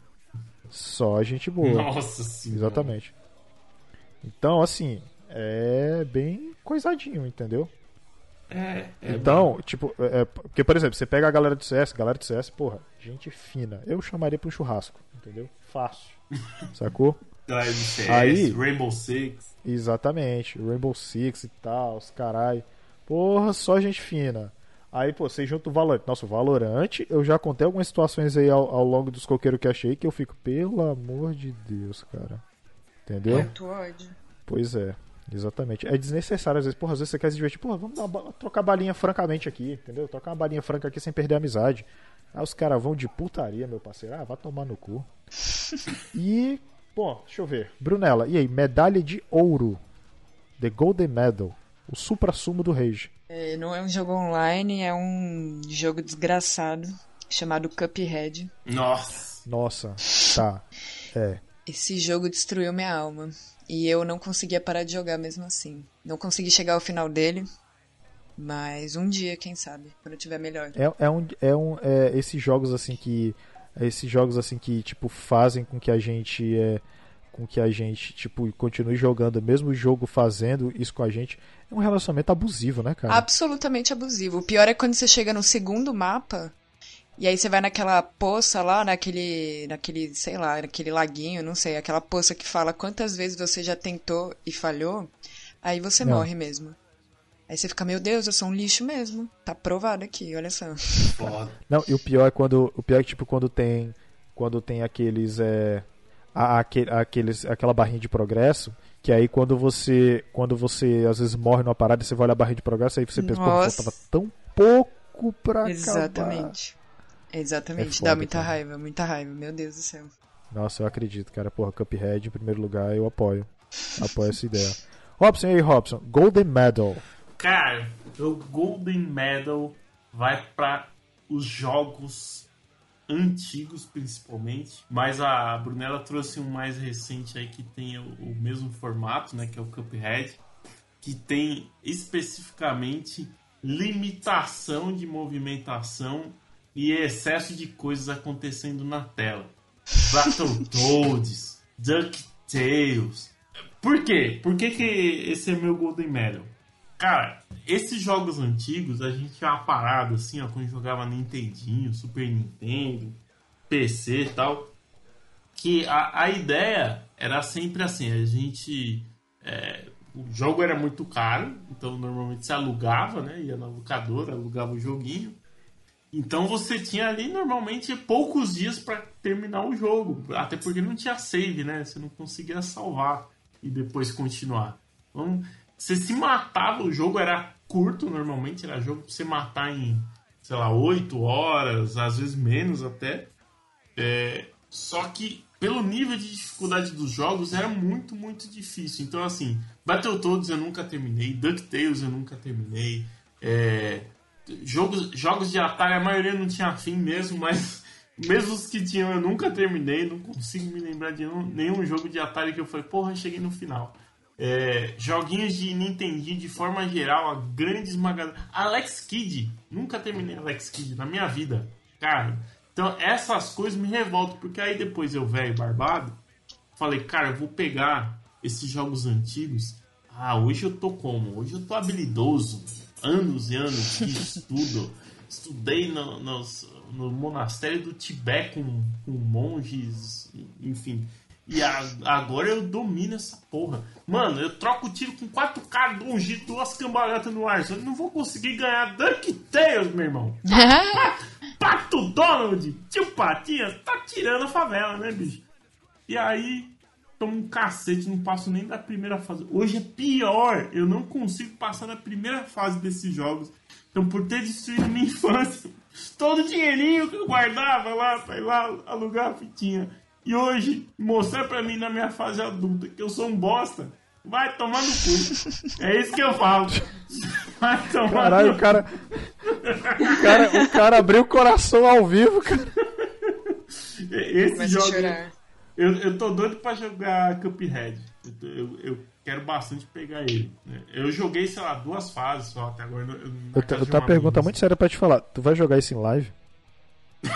Só gente boa. Nossa senhora. Exatamente. Então, assim, é bem coisadinho, entendeu? É, é Então, tipo, é, é, porque, por exemplo, você pega a galera do CS, galera do CS, porra, gente fina. Eu chamaria pra um churrasco, entendeu? Fácil. <laughs> Sacou? Galera do CS, Aí- Rainbow Six. Exatamente. Rainbow Six e tal, os carai. Porra, só gente fina. Aí, pô, você junta o Valorant. Nossa, o Valorant, eu já contei algumas situações aí ao, ao longo dos coqueiros que achei que eu fico, pelo amor de Deus, cara. Entendeu? Muito ódio. Pois é, exatamente. É desnecessário às vezes. Porra, às vezes você quer se divertir. Porra, vamos uma trocar balinha francamente aqui, entendeu? Trocar uma balinha franca aqui sem perder a amizade. Aí os caras vão de putaria, meu parceiro. Ah, vai tomar no cu. <laughs> e, bom, deixa eu ver. Brunella, e aí? Medalha de ouro. The Golden Medal. O supra-sumo do Rage. É, não é um jogo online, é um jogo desgraçado chamado Cuphead. Nossa. Nossa, tá. É. Esse jogo destruiu minha alma. E eu não conseguia parar de jogar mesmo assim. Não consegui chegar ao final dele. Mas um dia, quem sabe, quando eu tiver melhor. É, é um, é um é, esses jogos assim que esses jogos assim que tipo fazem com que a gente é, com que a gente tipo continue jogando mesmo o jogo fazendo isso com a gente um relacionamento abusivo né cara Absolutamente abusivo. O pior é quando você chega no segundo mapa. E aí você vai naquela poça lá, naquele, naquele, sei lá, naquele laguinho, não sei, aquela poça que fala quantas vezes você já tentou e falhou, aí você Não. morre mesmo. Aí você fica, meu Deus, eu sou um lixo mesmo. Tá provado aqui, olha só. Foda. não e o pior é quando o pior é que, tipo quando tem quando tem aqueles é a- aque- aqueles aquela barrinha de progresso que aí quando você quando você às vezes morre numa parada você vai olhar a barrinha de progresso aí você pensa pô Nossa. faltava tão pouco pra acabar Exatamente. Exatamente. É foda, Dá muita cara. raiva, muita raiva, meu Deus do céu. Nossa, eu acredito, cara. Porra, Cuphead em primeiro lugar, eu apoio. Apoio essa ideia. Robson, e aí, Robson? Golden Medal. Cara, o Golden Medal vai para os jogos antigos principalmente, mas a Brunella trouxe um mais recente aí que tem o, o mesmo formato, né, que é o Cuphead, que tem especificamente limitação de movimentação e excesso de coisas acontecendo na tela. Battletoads, <laughs> DuckTales. Por quê? Por que, que esse é meu Golden Medal? Cara, esses jogos antigos a gente tinha uma parada assim, ó, quando jogava Nintendinho, Super Nintendo, PC e tal. Que a, a ideia era sempre assim, a gente. é, o jogo era muito caro, então normalmente se alugava, né? Ia na locadora, alugava o joguinho. Então você tinha ali normalmente poucos dias para terminar o jogo, até porque não tinha save, né? Você não conseguia salvar e depois continuar. Então, você se matava, o jogo era curto normalmente, era jogo pra você matar em, sei lá, 8 horas, às vezes menos até. É, só que pelo nível de dificuldade dos jogos era muito, muito difícil. Então, assim, Battletoads eu nunca terminei, DuckTales eu nunca terminei. É, jogos, jogos de Atari, a maioria não tinha fim mesmo, mas <laughs> mesmo os que tinham eu nunca terminei. Não consigo me lembrar de nenhum, nenhum jogo de Atari que eu falei, porra, cheguei no final. É, joguinhos de Nintendinho de forma geral, a grande esmagadora. Alex Kidd, nunca terminei Alex Kidd na minha vida, cara. Então essas coisas me revoltam, porque aí depois eu, velho, barbado, falei, cara, eu vou pegar esses jogos antigos. Ah, hoje eu tô como? Hoje eu tô habilidoso. Anos e anos de <laughs> estudo. Estudei no, nos- no monastério do Tibete com, com monges, enfim. E a- agora eu domino essa porra. Mano, eu troco tiro com quatro caras, dou um giro, duas cambalhotas no ar. Eu não vou conseguir ganhar DuckTales, meu irmão. <laughs> Pato Donald, tio Patinhas, tá tirando a favela, né, bicho? E aí, tomo um cacete, não passo nem da primeira fase. Hoje é pior, eu não consigo passar da primeira fase desses jogos. Então, por ter destruído minha <laughs> infância, todo o dinheirinho que eu guardava lá pra ir lá alugar a fitinha. E hoje, mostrar pra mim na minha fase adulta que eu sou um bosta, vai tomar no cu. É isso que eu falo. <laughs> Vai tomar Caralho, no o cara. O cara, o cara abriu o coração ao vivo, cara. Esse Começa jogo. Eu, eu tô doido pra jogar Cuphead. Eu, eu, eu quero bastante pegar ele. Eu joguei, sei lá, duas fases só até agora. Eu, eu tenho um uma pergunta muito séria pra te falar. Tu vai jogar isso em live? <laughs>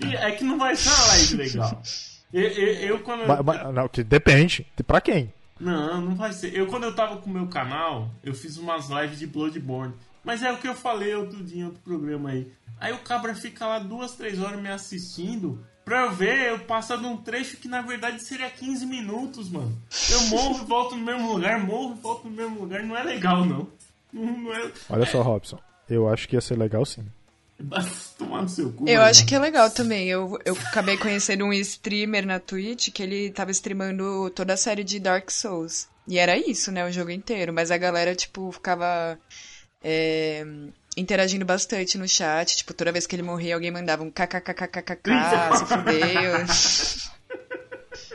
É que não vai ser uma live legal. <laughs> Eu, eu, eu quando. Ma- ma- não, que depende. Pra quem? Não, não vai ser. Eu, quando eu tava com o meu canal, eu fiz umas lives de Bloodborne. Mas é o que eu falei outro dia em outro programa aí. Aí o cabra fica lá duas, três horas me assistindo. Pra eu ver, eu passo de um trecho que na verdade seria 15 minutos, mano. Eu morro e volto no mesmo lugar, morro e volto no mesmo lugar. Não é legal, não. Não, não é. Olha só, Robson. Eu acho que ia ser legal sim. Tomar no seu cu. Eu mano. acho que é legal também. Eu, eu acabei conhecendo um streamer na Twitch que ele tava streamando toda a série de Dark Souls. E era isso, né? O jogo inteiro. Mas a galera, tipo, ficava é, interagindo bastante no chat. Tipo, toda vez que ele morria, alguém mandava um kkkkk, <laughs> se fudeu.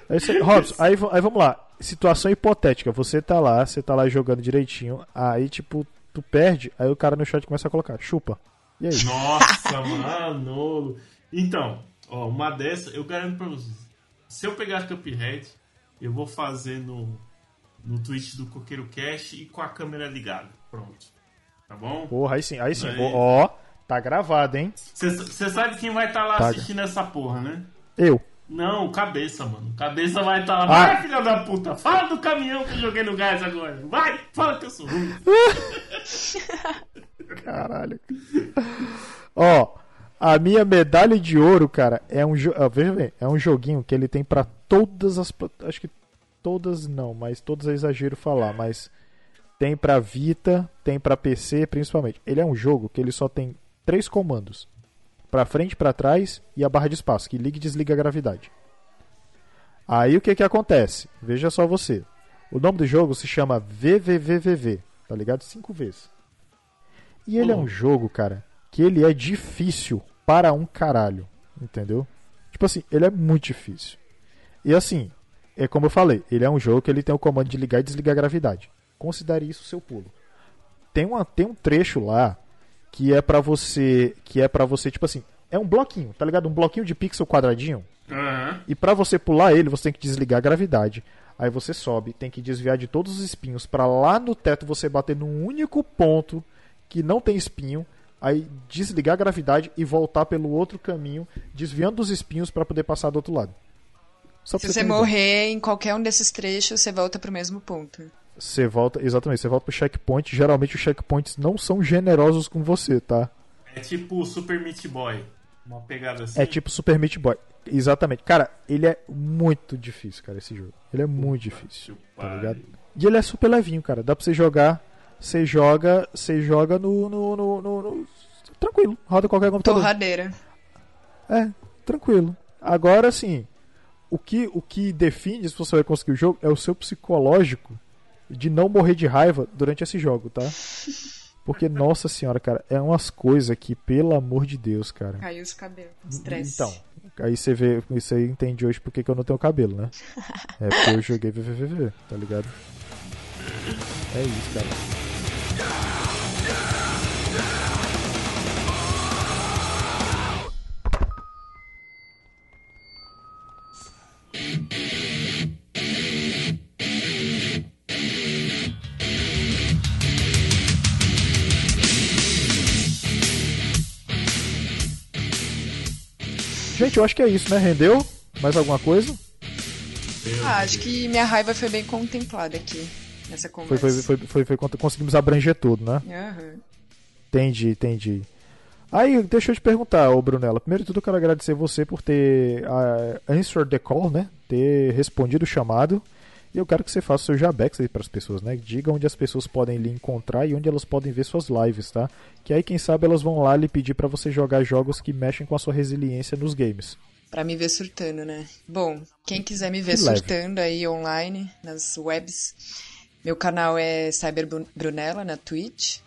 É isso aí. Robson, aí, aí vamos lá. Situação hipotética. Você tá lá, você tá lá jogando direitinho. Aí, tipo, tu perde. Aí o cara no chat começa a colocar, chupa. E aí? Nossa, <laughs> mano. Então, ó, uma dessa, eu garanto pra vocês. Se eu pegar Cuphead, eu vou fazer no, no Twitch do Coqueiro Cash e com a câmera ligada. Pronto. Tá bom? Porra, aí sim, aí sim. Aí. Ó, tá gravado, hein? Você sabe quem vai estar lá Tá. assistindo essa porra, né? Eu. Não, cabeça, mano. Cabeça vai estar lá. Ah. Vai, filha da puta. Fala do caminhão que eu joguei no gás agora. Vai, fala que eu sou ruim. <laughs> <laughs> Caralho. Ó, a minha medalha de ouro, cara, é um jo... veja bem, é um joguinho que ele tem pra todas as acho que todas não, mas todas é exagero falar, mas tem pra Vita, tem pra PC, principalmente. Ele é um jogo que ele só tem três comandos: Pra frente, pra trás e a barra de espaço, que liga e desliga a gravidade. Aí o que que acontece? Veja só você. O nome do jogo se chama VVVVV, tá ligado? Cinco vezes. E ele é um Uhum. jogo, cara, que ele é difícil para um caralho, entendeu? Tipo assim, ele é muito difícil. E assim, é como eu falei, ele é um jogo que ele tem o comando de ligar e desligar a gravidade. Considere isso seu pulo. Tem, uma, tem um trecho lá que é pra você, que é para você, tipo assim, é um bloquinho, tá ligado? Um bloquinho de pixel quadradinho. Aham. E pra você pular ele, você tem que desligar a gravidade. Aí você sobe, tem que desviar de todos os espinhos pra lá no teto você bater num único ponto que não tem espinho. Aí desligar a gravidade e voltar pelo outro caminho, desviando dos espinhos pra poder passar do outro lado. Só pra Se você uma ideia. morrer em qualquer um desses trechos, você volta pro mesmo ponto. Você volta, exatamente, você volta pro checkpoint. Geralmente os checkpoints não são generosos com você, tá? É tipo o Super Meat Boy. Uma pegada assim. É tipo Super Meat Boy. Exatamente. Cara, ele é muito difícil, cara, esse jogo. Ele é muito difícil. Tá ligado? E ele é super levinho, cara. Dá pra você jogar. Você joga. Você joga no, no, no, no- Tranquilo. Roda qualquer computador. Torradeira. É, tranquilo. Agora sim. O que, o que define se você vai conseguir o jogo é o seu psicológico de não morrer de raiva durante esse jogo, tá? <laughs> Porque, nossa senhora, cara, é umas coisas que, pelo amor de Deus, cara. Caiu os cabelos. Estresse. Então, aí você vê, isso aí entende hoje porque que eu não tenho cabelo, né? <laughs> É porque eu joguei VVVV, tá ligado? É isso, cara. Gente, eu acho que é isso, né? Rendeu? Mais alguma coisa? Ah, acho que minha raiva foi bem contemplada aqui nessa Foi, conversa. foi, foi, foi, foi quando conseguimos abranger tudo, né? Aham. Entendi, entendi. Aí, deixa eu te perguntar, ô Brunella. Primeiro de tudo, eu quero agradecer você por ter uh, answered the call, né? Ter respondido o chamado. E eu quero que você faça o seu jabex aí para as pessoas, né? Diga onde as pessoas podem lhe encontrar e onde elas podem ver suas lives, tá? Que aí, quem sabe, elas vão lá lhe pedir para você jogar jogos que mexem com a sua resiliência nos games. Pra me ver surtando, né? Bom, quem quiser me ver Que leve. surtando aí online, nas webs, meu canal é Cyber Bru- Brunella na Twitch.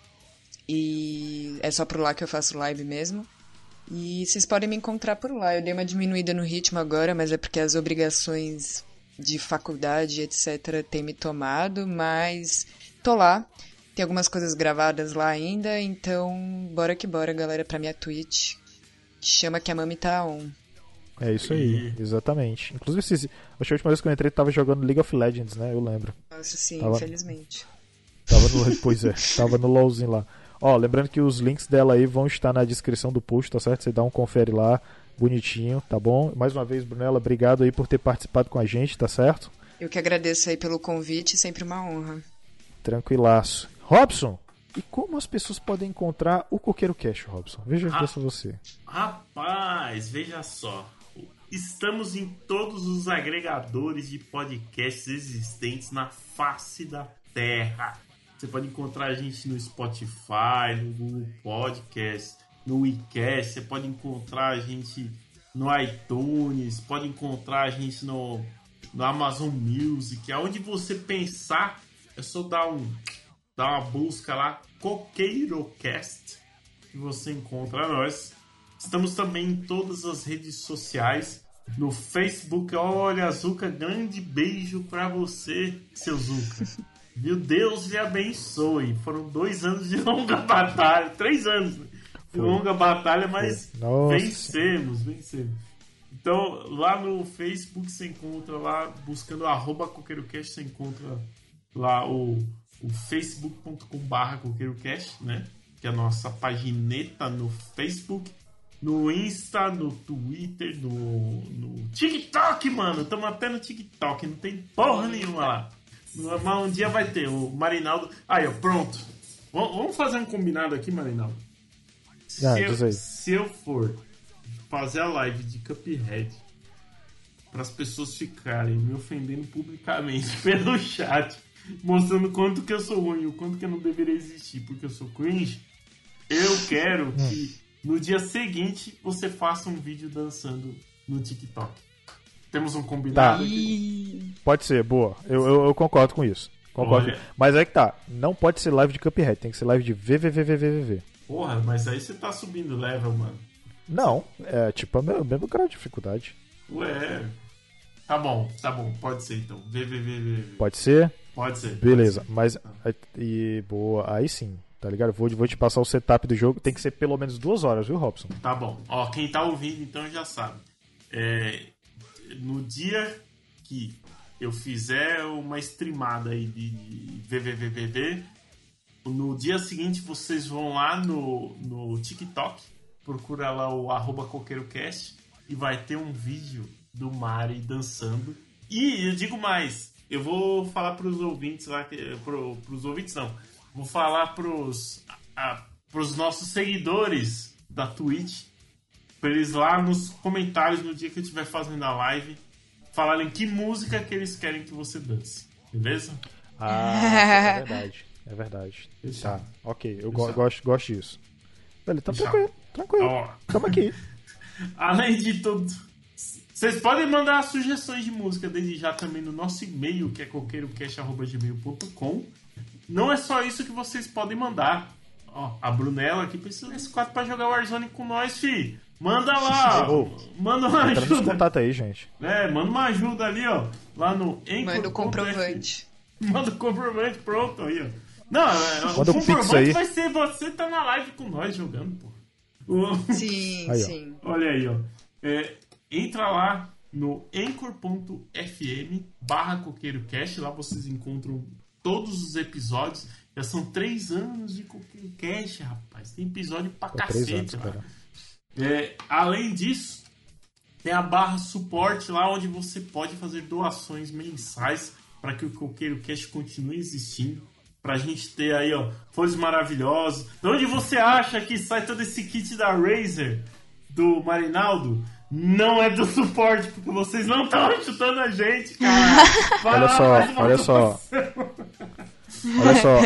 E é só por lá que eu faço live mesmo. E vocês podem me encontrar por lá. Eu dei uma diminuída no ritmo agora, mas é porque as obrigações de faculdade, etc., têm me tomado, mas tô lá. Tem algumas coisas gravadas lá ainda, então bora que bora, galera, pra minha Twitch. Chama que a mami tá on. É isso aí, exatamente. Inclusive, a última vez que eu entrei, tava jogando League of Legends, né? Eu lembro. Nossa, sim, tava... infelizmente. Tava no, <laughs> pois é, tava no LOLzinho lá. Ó, lembrando que os links dela aí vão estar na descrição do post, tá certo? Você dá um confere lá, bonitinho, tá bom? Mais uma vez, Brunella, obrigado aí por ter participado com a gente, tá certo? Eu que agradeço aí pelo convite, sempre uma honra. Tranquilaço. Robson, e como as pessoas podem encontrar o Coqueiro Cash, Robson? Veja ah, você. Rapaz, veja só. Estamos em todos os agregadores de podcasts existentes na face da Terra. Você pode encontrar a gente no Spotify, no Google Podcast, no WeCast. Você pode encontrar a gente no iTunes, pode encontrar a gente no, no Amazon Music. Aonde você pensar, é só dar um dá uma busca lá, CoqueiroCast, que você encontra nós. Estamos também em todas as redes sociais. No Facebook, olha, Zuka, grande beijo para você, seu Zuka. Meu Deus lhe abençoe. Foram dois anos de longa <laughs> batalha, três anos longa batalha, mas vencemos, vencemos. Então, lá no Facebook você encontra lá, buscando arroba CoqueiroCast, você encontra lá o o facebook.com.br coqueirocast, né? Que é a nossa pagineta no Facebook, no Insta, no Twitter, no, no TikTok, mano. Estamos até no TikTok, não tem porra nenhuma lá. Mas um dia vai ter. O Marinaldo. Aí, ó, pronto. Vamos fazer um combinado aqui, Marinaldo. Se, ah, eu, se eu for fazer a live de Cuphead para as pessoas ficarem me ofendendo publicamente <laughs> pelo chat mostrando quanto que eu sou ruim, o quanto que eu não deveria existir porque eu sou cringe, eu quero hum. que no dia seguinte você faça um vídeo dançando no TikTok. Temos um combinado tá. aqui. Pode ser, boa. Eu, eu, eu concordo com isso. Concordo. Olha. Mas é que tá. Não pode ser live de Cuphead, tem que ser live de VVVVVV. Porra, mas aí você tá subindo level, mano. Não, é tipo a mesma grau de dificuldade. Ué. Tá bom, tá bom, pode ser então. VVVVV. Pode ser? Pode ser. Beleza, pode ser. mas. E boa, aí sim, tá ligado? Vou, vou te passar o setup do jogo. Tem que ser pelo menos duas horas, viu, Robson? Tá bom. Ó, quem tá ouvindo então já sabe. É, no dia que eu fizer uma streamada aí de, de VVVVV, no dia seguinte vocês vão lá no, no TikTok, procura lá o arroba coqueirocast e vai ter um vídeo do Mari dançando. E eu digo mais, eu vou falar para os ouvintes lá, para os ouvintes não, vou falar para os nossos seguidores da Twitch, para eles lá nos comentários no dia que eu estiver fazendo a live, falarem que música que eles querem que você dance, beleza? Ah, é verdade, é verdade. Tá, ok, eu go gosto, gosto disso. Beleza, tá tranquilo, tranquilo. Ó. Tamo aqui. <laughs> Além de tudo vocês podem mandar sugestões de música desde já também no nosso e-mail, que é coqueirocast.gmail.com. Não é só isso que vocês podem mandar. Ó, a Brunella aqui precisa desse quadro pra jogar Warzone com nós, fi. Manda lá, <laughs> manda uma ajuda. contato aí, gente. É, manda uma ajuda ali, ó. Lá no Manda o comprovante. <laughs> Manda o comprovante, pronto aí, ó. Não, é, o comprovante vai ser você tá na live com nós jogando, pô. Sim, aí, sim. Olha aí, ó. É, entra lá no anchor.fm barra coqueirocast, lá vocês encontram todos os episódios. Já são três anos de coqueirocast, rapaz. Tem episódio pra é cacete anos, lá. É, além disso, tem a barra suporte lá onde você pode fazer doações mensais para que o Coqueiro Cast continue existindo. Pra gente ter aí, ó, folhas maravilhosos. De onde você acha que sai todo esse kit da Razer do Marinaldo? não é do <laughs> suporte, porque vocês não estão chutando a gente, cara. <laughs> olha só, olha só. olha <laughs> só,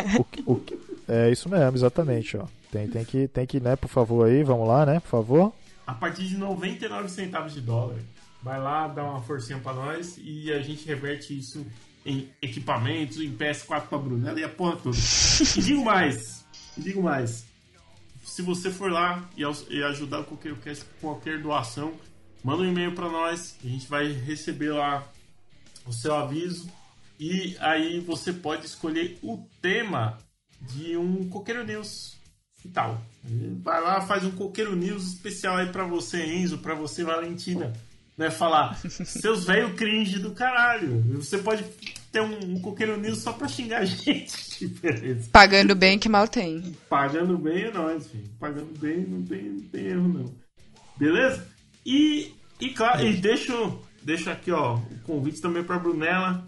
o, o, é isso mesmo, exatamente, ó. Tem, tem, que, tem que, né, por favor aí, vamos lá, né, por favor. A partir de 99 centavos de dólar, vai lá, dá uma forcinha pra nós e a gente reverte isso em equipamentos, em PS4 pra Brunella e a porra toda. E digo mais, digo mais. Se você for lá e ajudar Coqueiro Cast com qualquer doação, manda um e-mail para nós, a gente vai receber lá o seu aviso e aí você pode escolher o tema de um Coqueiro News e tal. Vai lá, faz um Coqueiro News especial aí para você, Enzo, para você, Valentina. Né? Falar, seus velho cringe do caralho. Você pode ter um, um coqueiro news só pra xingar a gente. <laughs> Beleza. Pagando bem que mal tem. Pagando bem é nóis, filho. Pagando bem não tem, não tem erro, não. Beleza? E, e claro, e deixo, deixo aqui, ó, o convite também pra Brunella.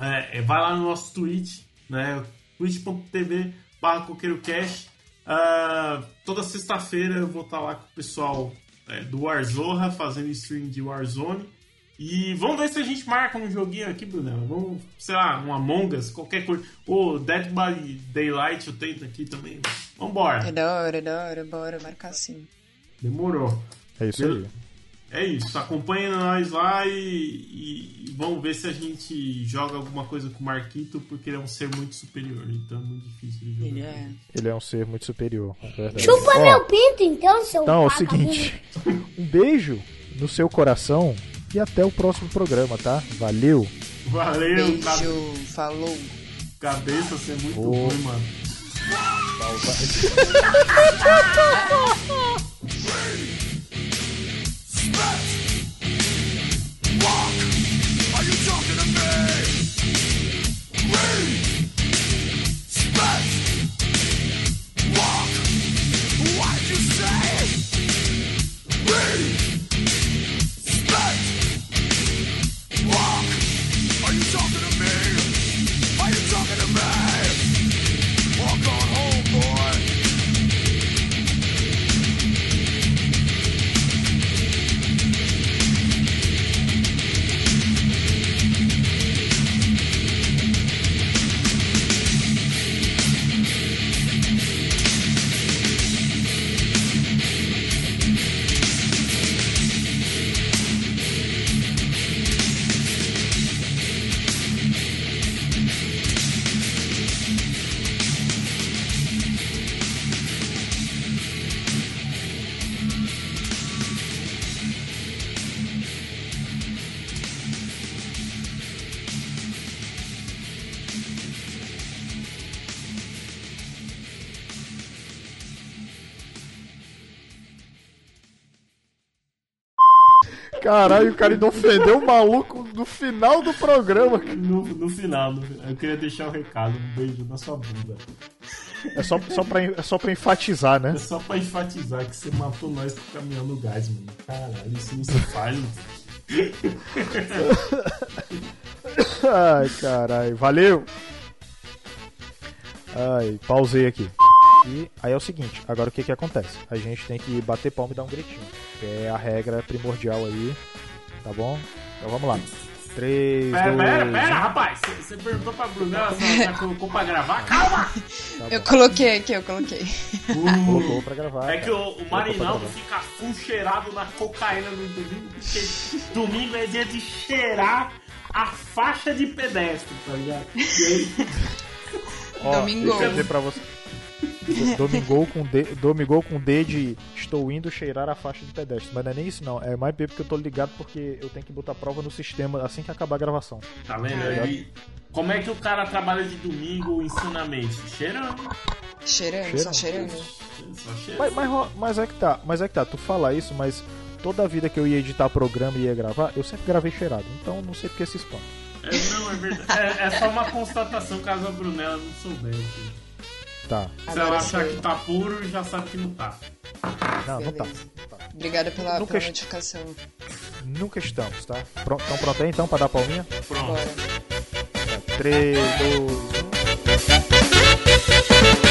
É, é, vai lá no nosso Twitch, né? twitch.tv barra coqueirocast. Uh, toda sexta-feira eu vou estar lá com o pessoal é, do Warzorra fazendo stream de Warzone. E vamos ver se a gente marca um joguinho aqui, Brunella. Vamos, sei lá, um Among Us, qualquer coisa. Ou Dead by Daylight eu tento aqui também. Vambora. É da hora, é da hora, bora marcar sim. Demorou. É isso aí. É isso, acompanha nós lá e, e, e, vamos ver se a gente joga alguma coisa com o Marquito, porque ele é um ser muito superior, então é muito difícil de jogar. Ele é. Ele é um ser muito superior, é verdade. Chupa Ó, meu pinto, então, seu Então é o seguinte, <laughs> um beijo no seu coração e até o próximo programa, tá? Valeu! Valeu, cabe- Beijo, falou. cabeça, você é muito Ô. ruim, mano. <laughs> Are you talking to me? Respect. Caralho, o cara ainda ofendeu o maluco no final do programa. No, no final, no eu queria deixar o recado, um beijo na sua bunda. É só, só, pra, é só pra enfatizar, né? É só pra enfatizar que você matou nós com o caminhão no gás, mano. Caralho, isso não se faz. mano. Ai, caralho. Valeu! Ai, pausei aqui. E aí é o seguinte, agora o que que acontece? A gente tem que bater palma e dar um gritinho. Que é a regra primordial aí, tá bom? Então vamos lá. 3, Pera, 2, pera, pera, rapaz. Você- perguntou pra Brunella se ela já colocou pra gravar? Calma! Eu coloquei aqui, eu coloquei. Colocou pra gravar. É que cara. o, o pra Marinaldo fica full cheirado na cocaína no domingo, porque domingo é dia de cheirar a faixa de pedestre, tá ligado? E aí, Ó, Domingou. deixa eu dizer pra você. Do- <laughs> Domingou com, D, domingou com D de estou indo cheirar a faixa de pedestre. Mas não é nem isso não, é mais B porque eu tô ligado porque eu tenho que botar prova no sistema assim que acabar a gravação. tá vendo? Aí, como é que o cara trabalha de domingo ensinamento? Cheirando. Cheirando, só Cheirando. Só cheirando. Mas, mas, mas é que tá, mas é que tá, tu fala isso, mas toda a vida que eu ia editar programa e ia gravar, eu sempre gravei cheirado. Então não sei porque se espanta. É, não, é verdade. É, é só uma constatação caso a Brunella não souber. Tá. Se ela achar que tá puro, já sabe que não tá. Não, não tá. Obrigada pela, Nunca pela est- notificação. Nunca estamos, tá? Pronto, então pronto aí então pra dar palminha? Pronto. Bora. 3, 2, 1.